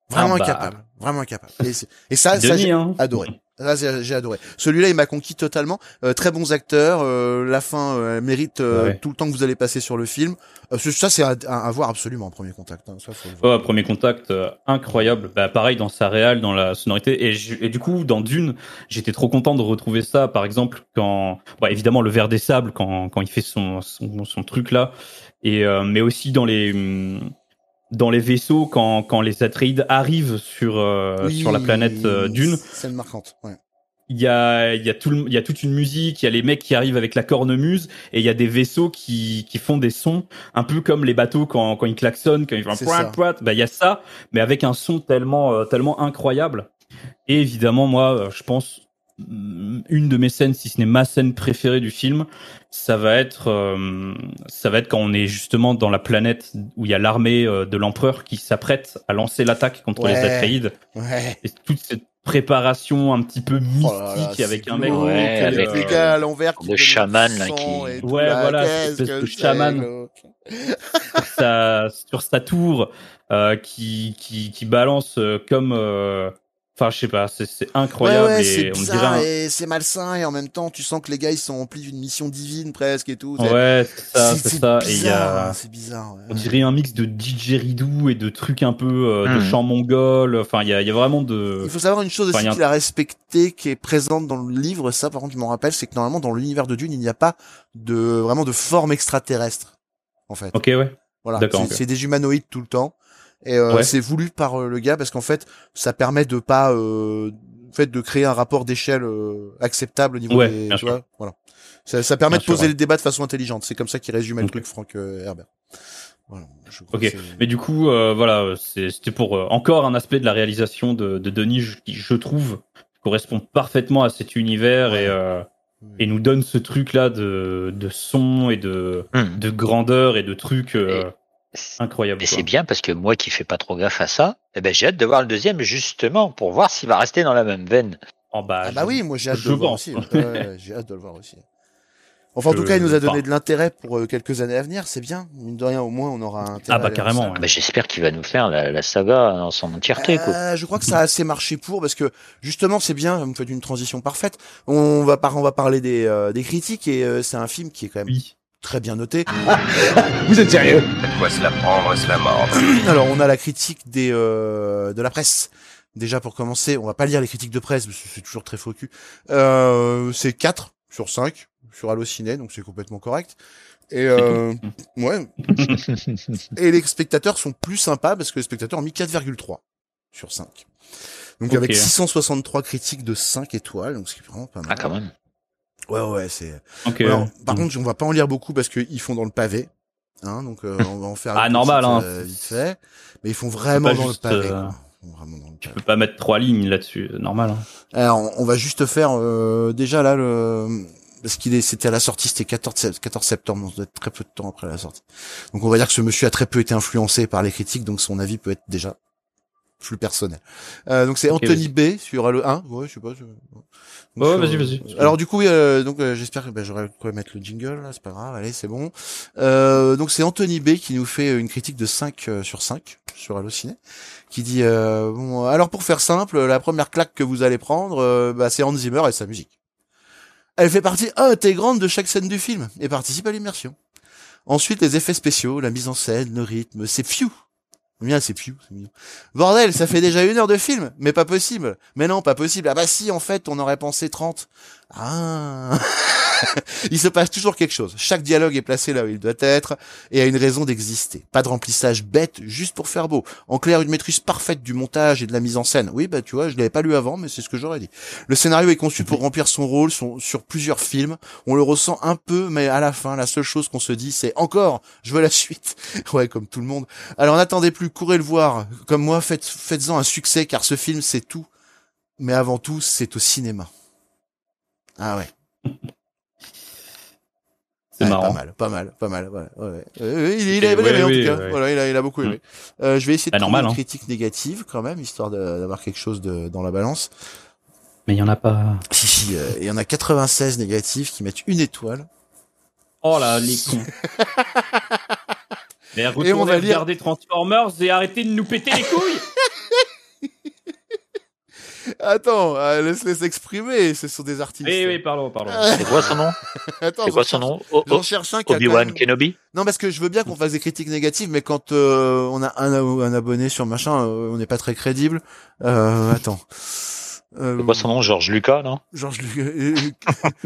S1: Vraiment
S2: Ah bah.
S1: incapable, vraiment incapable. Et, ça, j'ai
S2: hein.
S1: adoré. J'ai adoré. Celui-là, il m'a conquis totalement. Euh, très bons acteurs. euh, la fin euh, mérite euh,
S2: Ouais.
S1: tout le temps que vous allez passer sur le film. Euh, ça, c'est à, à- voir absolument en premier contact. hein. Ça, faut
S2: premier contact euh, incroyable. Bah, pareil dans sa réal, dans la sonorité. Et, je- et du coup, dans Dune, j'étais trop content de retrouver ça. Par exemple, quand, bah, évidemment, le verre des sables, quand, quand il fait son, son, son truc là. Et, euh, mais aussi dans les, hum, dans les vaisseaux, quand, quand les Atreides arrivent sur, euh,
S1: Oui,
S2: sur la planète euh, Dune.
S1: Scène marquante. Ouais.
S2: il y a il y a tout le- il y a toute une musique, il y a les mecs qui arrivent avec la cornemuse et il y a des vaisseaux qui qui font des sons un peu comme les bateaux quand quand ils klaxonnent, quand ils font
S1: C'est
S2: poit, bah il y a ça mais avec un son tellement euh, tellement incroyable. Et évidemment moi euh, je pense une de mes scènes si ce n'est ma scène préférée du film, ça va être euh, ça va être quand on est justement dans la planète où il y a l'armée euh, de l'empereur qui s'apprête à lancer l'attaque contre
S1: Ouais.
S2: les Atreides
S1: Ouais.
S2: et toute cette préparation un petit peu mystique
S1: Oh là là,
S2: avec un mec
S1: glauque,
S10: Ouais,
S1: avec
S10: avec,
S1: les gars à l'envers
S10: le chaman, là, qui-
S2: Ouais,
S1: là,
S2: voilà, cette espèce de chaman. sur sa, sur sa tour euh, qui, qui, qui balance euh, comme. Enfin, je sais pas, c'est c'est incroyable
S1: ouais, ouais,
S2: et
S1: c'est
S2: on
S1: bizarre
S2: dirait. un-
S1: et c'est malsain et en même temps tu sens que les gars ils sont emplis d'une mission divine presque et tout.
S2: Ouais, c'est ça, c'est ça. Et il y
S1: bizarre,
S2: a.
S1: hein, C'est bizarre. ouais.
S2: On dirait un mix de didgeridoo et de trucs un peu euh, de
S10: Hmm.
S2: chants mongols. Enfin, il y a, il y a vraiment de.
S1: Il faut savoir une chose
S2: Enfin,
S1: aussi
S2: y a
S1: qu'il a respecté, qui est présente dans le livre, ça par contre je m'en rappelle, c'est que normalement dans l'univers de Dune, il n'y a pas de vraiment de forme extraterrestre, en fait.
S2: Ok, ouais.
S1: Voilà, c'est des humanoïdes tout le temps. Et euh,
S2: Ouais.
S1: c'est voulu par euh, le gars parce qu'en fait, ça permet de pas, euh, en fait, de créer un rapport d'échelle euh, acceptable au niveau
S2: Ouais,
S1: des, tu vois, voilà. Ça, ça permet
S2: Bien
S1: de poser
S2: sûr, ouais.
S1: le débat de façon intelligente. C'est comme ça qu'il résumait le truc, Franck euh, Herbert. Voilà. Je crois
S2: Ok. Mais du coup, euh, voilà, c'est- c'était pour euh, encore un aspect de la réalisation de, de Denis je- qui, je trouve, correspond parfaitement à cet univers et, euh, et nous donne ce truc-là de, de son et de,
S10: Hmm.
S2: de grandeur et de trucs euh, incroyables.
S10: Et c'est bien parce que moi qui fais pas trop gaffe à ça, eh ben j'ai hâte de voir le deuxième justement pour voir s'il va rester dans la même veine.
S2: Oh, bah,
S1: Ah bah
S2: je-
S1: oui, moi j'ai hâte de le voir aussi. J'ai hâte de le voir aussi. Enfin, en tout cas, il nous a donné de l'intérêt pour euh, quelques années à venir. C'est bien. Mine de rien, au moins, on aura un.
S2: Ah bah carrément.
S10: Ah bah, J'espère qu'il va nous faire la, la saga dans son entièreté. quoi.
S1: Euh, je crois que ça a assez marché pour parce que justement c'est bien, vous me faites une transition parfaite. On va par, on va parler des, euh, des critiques et euh, c'est un film qui est quand même
S2: Oui.
S1: Très bien noté.
S3: Vous êtes sérieux?
S7: De quoi se la prendre et se la mordre.
S1: Alors on a la critique des euh, de la presse. Déjà pour commencer, on va pas lire les critiques de presse parce que c'est toujours très faux cul. Euh, c'est 4 sur 5 sur Allociné, donc c'est complètement correct. Et euh, ouais. Et les spectateurs sont plus sympas parce que les spectateurs ont mis 4,3 sur 5. Donc avec 663 critiques de 5 étoiles, donc c'est vraiment pas mal.
S10: Ah quand même.
S1: Ouais ouais, c'est.
S2: Ok.
S1: Alors, par contre, on va pas en lire beaucoup parce qu'ils font dans le pavé. Hein, donc euh, on va en faire.
S2: Ah, normal,
S1: petite,
S2: hein.
S1: euh, vite fait. Mais ils font vraiment dans
S2: juste,
S1: le pavé.
S2: euh,
S1: vraiment dans le
S2: Tu
S1: pavé.
S2: peux pas mettre trois lignes là-dessus, normal. hein.
S1: Alors, on- on va juste faire euh, déjà là le parce qu'il est c'était à la sortie, c'était 14 sept- 14 septembre, donc ça doit être très peu de temps après la sortie. Donc on va dire que ce monsieur a très peu été influencé par les critiques, donc son avis peut être déjà plus personnel. Euh, donc c'est Anthony B sur Halo 1, ouais, je sais pas. je- Donc,
S2: Ouais,
S1: sur-
S2: vas-y, vas-y.
S1: Alors du coup, euh, donc euh, j'espère que ben, j'aurai quoi mettre le jingle là, c'est pas grave, allez, c'est bon. Euh, donc c'est Anthony B qui nous fait une critique de 5 euh, sur 5 sur Allociné qui dit euh, bon alors pour faire simple, la première claque que vous allez prendre euh, bah, c'est Hans Zimmer et sa musique. Elle fait partie intégrante de chaque scène du film et participe à l'immersion. Ensuite les effets spéciaux, la mise en scène, le rythme, c'est fiou. Bien, c'est c'est mignon. Bordel, ça fait déjà une heure de film, mais pas possible. Mais non, pas possible. Ah bah si, en fait, on aurait pensé 30. Ah. il se passe toujours quelque chose. Chaque dialogue est placé là où il doit être et a une raison d'exister. Pas de remplissage bête juste pour faire beau. En clair, une maîtrise parfaite du montage et de la mise en scène. Oui, bah tu vois, je l'avais pas lu avant, mais c'est ce que j'aurais dit. Le scénario est conçu pour remplir son rôle son- sur plusieurs films. On le ressent un peu, mais à la fin, la seule chose qu'on se dit, c'est encore, je veux la suite. ouais, comme tout le monde. Alors n'attendez plus, courez le voir. Comme moi, faites, faites-en un succès, car ce film, c'est tout. Mais avant tout, c'est au cinéma. Ah ouais.
S2: C'est
S1: Ouais,
S2: marrant.
S1: Pas mal, pas mal, pas mal. Ouais, ouais. Euh, il, il
S2: Et
S1: a aimé
S2: ouais,
S1: en
S2: oui,
S1: tout cas.
S2: ouais.
S1: Voilà, il a, il a beaucoup aimé.
S2: Mm.
S1: Euh, je vais essayer de
S2: Bah,
S1: trouver
S2: normal,
S1: une
S2: hein.
S1: critique négative quand même, histoire d'avoir quelque chose de, dans la balance.
S2: Mais il y en a pas.
S1: Si, si, euh, il y en a 96 négatifs qui mettent une étoile.
S2: Oh là, les cons. Mais
S1: on
S2: retournez
S1: va lire-
S2: regarder Transformers et arrêtez de nous péter les couilles.
S1: Attends, euh, laisse-les s'exprimer, ce sont des artistes.
S2: oui, oui, pardon, pardon.
S10: C'est quoi son nom
S1: Attends,
S10: C'est quoi son
S1: cherche-
S10: nom
S1: J'en cherche un
S10: Obi-Wan
S1: même-
S10: Kenobi
S1: Non, parce que je veux bien qu'on fasse des critiques négatives, mais quand euh, on a un, un abonné sur machin, euh, on n'est pas très crédible. Euh, attends. Euh,
S10: C'est quoi son nom Georges Lucas, non
S1: Georges Lu- euh,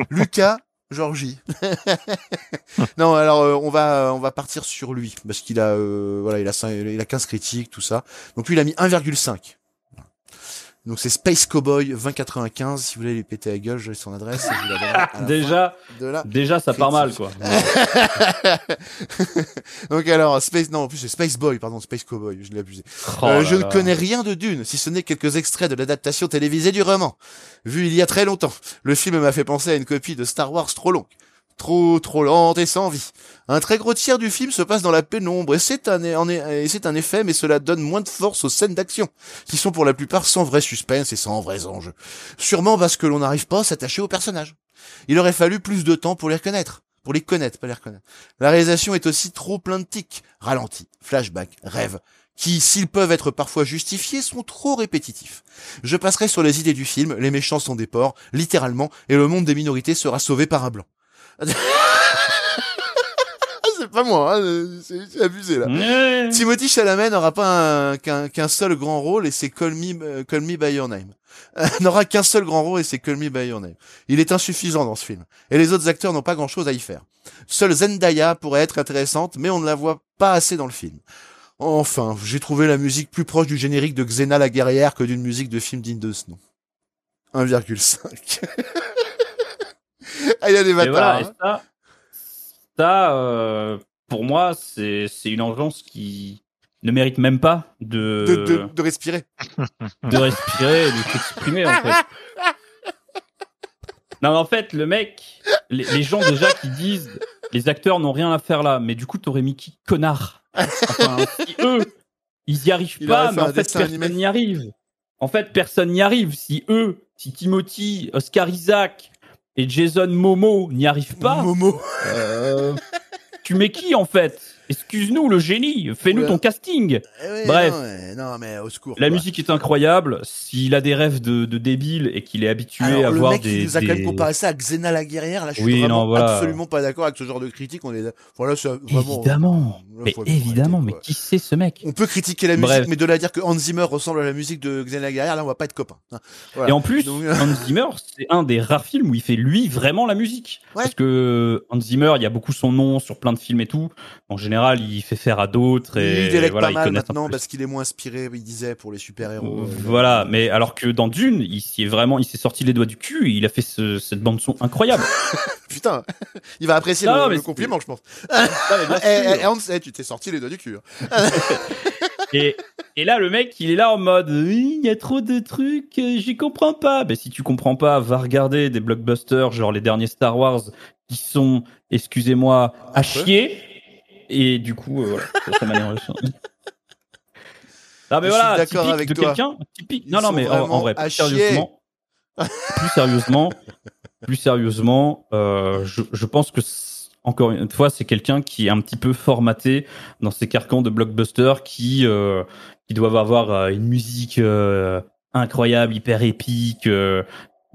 S1: Lucas Georgie. non, alors euh, on va on va partir sur lui parce qu'il a euh, voilà, il a il a 15 critiques tout ça. Donc lui il a mis 1,5. Donc c'est Space Cowboy 2095 si vous voulez lui péter la gueule, j'ai son adresse et je à la
S2: Déjà,
S1: fin de la
S2: déjà, ça part mal, quoi.
S1: Donc alors Space non en plus c'est Space Boy pardon Space Cowboy je l'ai abusé.
S2: Oh
S1: Euh, je ne connais rien de Dune, si ce n'est quelques extraits de l'adaptation télévisée du roman. Vu il y a très longtemps, le film m'a fait penser à une copie de Star Wars trop longue. Trop, trop lente et sans vie. Un très gros tiers du film se passe dans la pénombre et c'est un, effet, mais cela donne moins de force aux scènes d'action, qui sont pour la plupart sans vrai suspense et sans vrais enjeux. Sûrement parce que l'on n'arrive pas à s'attacher aux personnages. Il aurait fallu plus de temps pour les reconnaître. Pour les connaître, pas les reconnaître. La réalisation est aussi trop plein de tics, ralentis, flashbacks, rêves, qui, s'ils peuvent être parfois justifiés, sont trop répétitifs. Je passerai sur les idées du film, les méchants sont des porcs, littéralement, et le monde des minorités sera sauvé par un blanc. c'est pas moi, hein, c'est abusé là.
S2: Ouais.
S1: Timothy Chalamet n'aura pas un- qu'un seul grand rôle et c'est Call Me, euh, Call Me By Your Name. Euh, n'aura qu'un seul grand rôle et c'est Call Me By Your Name. Il est insuffisant dans ce film. Et les autres acteurs n'ont pas grand chose à y faire. Seule Zendaya pourrait être intéressante, mais on ne la voit pas assez dans le film. Enfin, j'ai trouvé la musique plus proche du générique de Xena la guerrière que d'une musique de film digne de ce nom. 1,5. ah, il y a des
S2: Et
S1: bâtards.
S2: voilà, et
S1: hein.
S2: ça, ça euh, pour moi, c'est une ambiance qui ne mérite même pas de,
S1: de, de, de respirer.
S2: de respirer et de s'exprimer, en fait. Non, mais en fait, le mec, les, les gens déjà qui disent les acteurs n'ont rien à faire là, mais du coup, t'aurais mis qui? Connard Enfin, si eux, ils y arrivent
S1: Il
S2: pas, mais en fait, personne n'y arrive. En fait, personne n'y arrive. Si eux, si Timothy, Oscar Isaac et Jason Momo n'y arrivent pas,
S1: Momo.
S2: euh, tu mets qui en fait? Excuse-nous, le génie, fais-nous ton casting.
S1: Eh
S2: Bref.
S1: Non, mais au secours.
S2: La
S1: quoi.
S2: musique est incroyable. S'il a des rêves de, de débile et qu'il est habitué
S1: Alors,
S2: à
S1: le
S2: voir
S1: mec
S2: des.
S1: nous a quand même comparé ça à Xena la guerrière, là, je suis
S2: Oui,
S1: vraiment
S2: non, voilà.
S1: absolument pas d'accord avec ce genre de critique. On est, voilà, c'est vraiment.
S2: Évidemment,
S1: Là,
S2: mais évidemment,
S1: arrêter,
S2: mais qui c'est ce mec?
S1: On peut critiquer la musique, mais de là à dire que Hans Zimmer ressemble à la musique de Xena la guerrière, là, on va pas être copains. hein. Voilà.
S2: Et en plus,
S1: Donc,
S2: Hans Zimmer, c'est un des rares films où il fait lui vraiment la musique.
S1: Ouais.
S2: Parce que Hans Zimmer, il y a beaucoup son nom sur plein de films et tout. En général, il fait faire à d'autres et
S1: il délègue
S2: voilà,
S1: pas mal maintenant parce qu'il est moins inspiré, il disait, pour les super-héros.
S2: Euh,
S1: euh,
S2: Voilà, mais alors que dans Dune, il s'y est vraiment, il s'est sorti les doigts du cul et il a fait ce- cette bande son incroyable.
S1: Putain, il va apprécier
S2: Non,
S1: le,
S2: mais
S1: compliment, je pense.
S2: Mais bien
S1: Eh, eh, Hans, eh, tu t'es sorti les doigts du cul. hein.
S2: Et, et là, le mec, il est là en mode, il y a trop de trucs, euh, j'y comprends pas. Ben, si tu comprends pas, va regarder des blockbusters, genre les derniers Star Wars, qui sont, excusez-moi, à chier. Et du coup, euh, voilà, ça, m'a. Non, mais
S1: Je
S2: voilà,
S1: suis d'accord
S2: typique
S1: avec
S2: de
S1: toi.
S2: quelqu'un, typique.
S1: Ils
S2: Non, non,
S1: sont
S2: mais en, en
S1: vraiment
S2: vrai,
S1: à
S2: plus
S1: chier.
S2: sérieusement, plus sérieusement, plus sérieusement, euh, je, je pense que encore une fois, c'est quelqu'un qui est un petit peu formaté dans ces carcans de blockbuster qui euh, qui doivent avoir euh, une musique euh, incroyable, hyper épique. euh,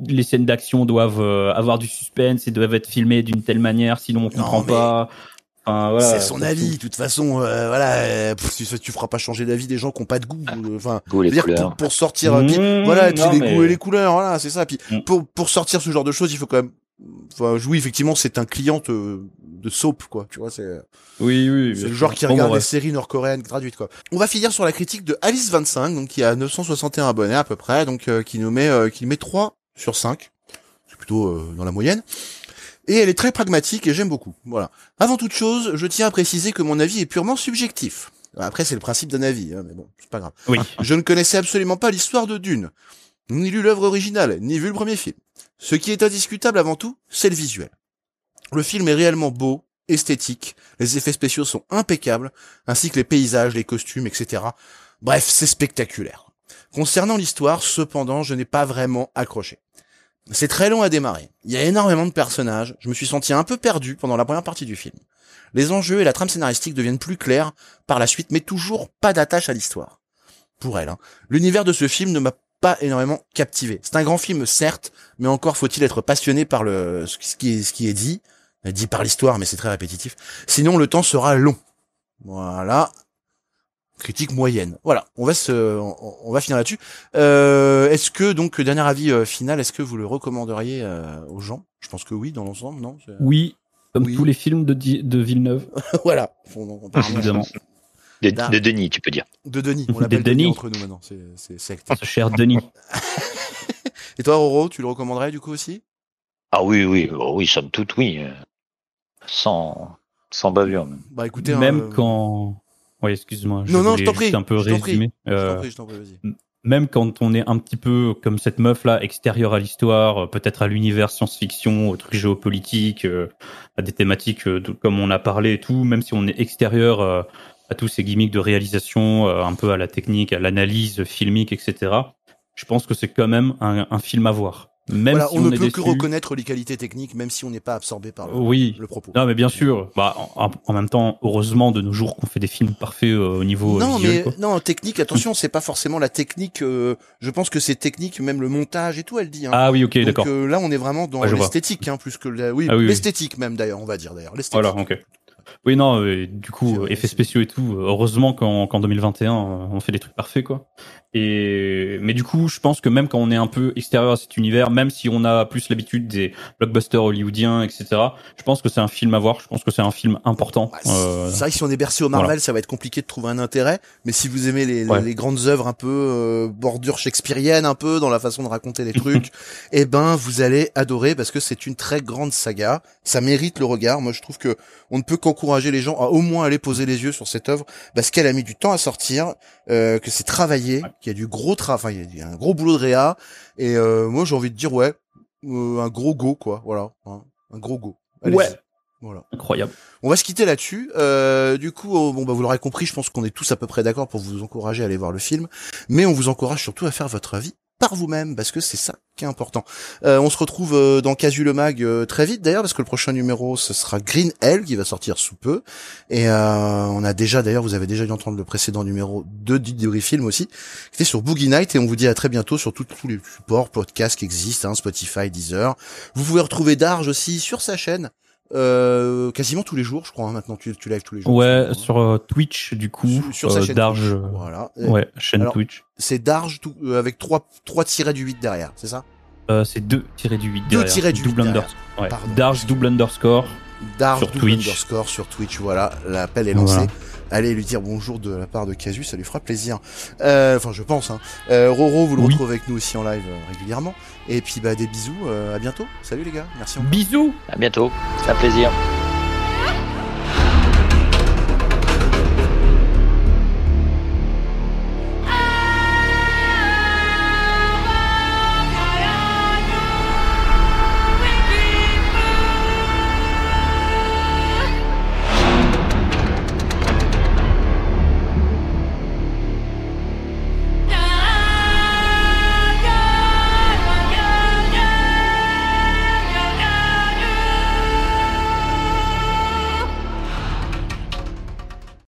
S2: les scènes d'action doivent euh, avoir du suspense et doivent être filmées d'une telle manière, sinon on comprend
S1: mais-
S2: pas. Enfin, voilà,
S1: c'est son avis. De toute façon, euh, voilà, euh, pff, tu, tu feras pas changer d'avis des gens qui ont pas de goût. euh, Enfin, veux dire,
S10: couleurs.
S1: pour, pour sortir, euh, puis,
S2: Mmh,
S1: voilà, et puis
S2: non,
S1: les
S2: mais-
S1: goûts et les couleurs, voilà, c'est ça. Puis
S2: Mm.
S1: pour pour sortir ce genre de choses, il faut quand même. Enfin, oui, effectivement, c'est un client de, de soap, quoi. Tu vois, c'est
S2: Oui, oui.
S1: c'est le genre qui regarde les séries nord-coréennes traduites, quoi. On va finir sur la critique de Alice 25, donc qui a 961 abonnés à peu près, donc euh, qui nous met euh, qui met 3 sur 5. C'est plutôt euh, dans la moyenne. Et elle est très pragmatique et j'aime beaucoup. Voilà. Avant toute chose, je tiens à préciser que mon avis est purement subjectif. Après, c'est le principe d'un avis, hein, mais bon, c'est pas grave.
S2: Oui.
S1: Je ne connaissais absolument pas l'histoire de Dune, ni lu l'œuvre originale, ni vu le premier film. Ce qui est indiscutable avant tout, c'est le visuel. Le film est réellement beau, esthétique, les effets spéciaux sont impeccables, ainsi que les paysages, les costumes, etc. Bref, c'est spectaculaire. Concernant l'histoire, cependant, je n'ai pas vraiment accroché. C'est très long à démarrer. Il y a énormément de personnages. Je me suis senti un peu perdu pendant la première partie du film. Les enjeux et la trame scénaristique deviennent plus clairs par la suite, mais toujours pas d'attache à l'histoire. Pour elle, hein. l'univers de ce film ne m'a pas énormément captivé. C'est un grand film, certes, mais encore faut-il être passionné par le ce qui est, ce qui est dit, dit par l'histoire, mais c'est très répétitif. Sinon, le temps sera long. Voilà. Critique moyenne. Voilà, on va se, on, va finir là-dessus. Euh, est-ce que donc dernier avis euh, final, est-ce que vous le recommanderiez euh, aux gens? Je pense que oui, dans l'ensemble, non?
S2: Oui, comme tous les films de, de Villeneuve.
S1: voilà.
S2: Évidemment.
S10: De, de, Denis, tu peux dire.
S1: De Denis, on l'appelle Denis. Denis entre nous maintenant. C'est secte.
S2: Ce cher Denis.
S1: Et toi, Roro, tu le recommanderais du coup aussi?
S10: Ah oui, oui, oh, oui, somme toute, oui. Sans, sans bavure. Même.
S1: Bah écoutez,
S2: même hein, quand oui, excuse-moi.
S1: Non, non, je t'en prie.
S2: un peu résumé.
S1: Euh,
S2: même quand on est un petit peu comme cette meuf là, extérieure à l'histoire, euh, peut-être à l'univers science-fiction, aux trucs géopolitiques, euh, à des thématiques comme on a parlé et tout, même si on est extérieur à tous ces gimmicks de réalisation, un peu à la technique, à l'analyse filmique, etc. Je pense que c'est quand même un film à voir. Même
S1: on, ne peut que reconnaître les qualités techniques, même si on n'est pas absorbé par le,
S2: oui.
S1: le propos.
S2: Non, mais bien sûr. Bah, en, même temps, heureusement de nos jours qu'on fait des films parfaits euh, au niveau
S1: non,
S2: visuel,
S1: mais
S2: quoi.
S1: non, technique. Attention, c'est pas forcément la technique. Euh, je pense que c'est technique, même le montage et tout. Elle dit. Hein.
S2: Ah oui, ok, d'accord.
S1: Euh, là, on est vraiment dans l'esthétique, hein, plus que la, oui,
S2: ah
S1: l'esthétique même d'ailleurs, on va dire d'ailleurs.
S2: Voilà, ok. Oui, non, du coup, effets spéciaux et tout. Heureusement qu'en 2021, on fait des trucs parfaits, quoi. Et mais du coup, je pense que même quand on est un peu extérieur à cet univers, même si on a plus l'habitude des blockbusters hollywoodiens, etc., je pense que c'est un film à voir. Je pense que c'est un film important.
S1: Bah, euh, c'est vrai que si on est bercé au Marvel, ça va être compliqué de trouver un intérêt. Mais si vous aimez les, les, grandes œuvres un peu euh, bordure shakespearienne, un peu dans la façon de raconter les trucs, eh ben vous allez adorer parce que c'est une très grande saga. Ça mérite le regard. Moi, je trouve que on ne peut qu'encourager les gens à au moins aller poser les yeux sur cette œuvre parce qu'elle a mis du temps à sortir, euh, que c'est travaillé il y a du gros travail, il y a un gros boulot de réa. Et euh, moi, j'ai envie de dire ouais, euh, un gros go quoi, voilà, hein, un gros go.
S2: Ouais.
S1: Voilà.
S2: Incroyable.
S1: On va se quitter là-dessus. Euh, du coup, oh, bon bah vous l'aurez compris, je pense qu'on est tous à peu près d'accord pour vous encourager à aller voir le film, mais on vous encourage surtout à faire votre avis par vous-même, parce que c'est ça qui est important. Euh, on se retrouve euh, dans Casu le Mag euh, très vite d'ailleurs, parce que le prochain numéro, ce sera Green Hell qui va sortir sous peu. Et on a déjà, d'ailleurs, vous avez déjà dû entendre le précédent numéro de Didori Film aussi, qui était sur Boogie Night, et on vous dit à très bientôt sur tous les supports, podcasts qui existent, hein, Spotify, Deezer. Vous pouvez retrouver Darge aussi sur sa chaîne, euh, quasiment tous les jours, je crois. Hein, maintenant, tu, tu lives tous les jours.
S2: Ouais, sur euh, Twitch du coup.
S1: Sur, sa chaîne
S2: Darge.
S1: Twitch, voilà.
S2: Ouais, chaîne Twitch.
S1: C'est Darge tout, euh, avec 3 3 tirés du 8 derrière, c'est ça?
S2: Euh, C'est 2 tirés du 8
S1: derrière. 2 tirés du 8
S2: double underscore. Ouais. Darge double underscore.
S1: Darge
S2: sur
S1: double
S2: Twitch.
S1: underscore sur Twitch. Voilà, l'appel est lancé. Voilà. Allez lui dire bonjour de la part de Casus, ça lui fera plaisir. Euh, enfin, je pense. Hein. Euh, Roro, vous le oui. retrouvez avec nous aussi en live régulièrement. Et puis, bah, des bisous. à bientôt. Salut les gars. Merci. Encore.
S2: Bisous.
S10: À bientôt. C'est un plaisir.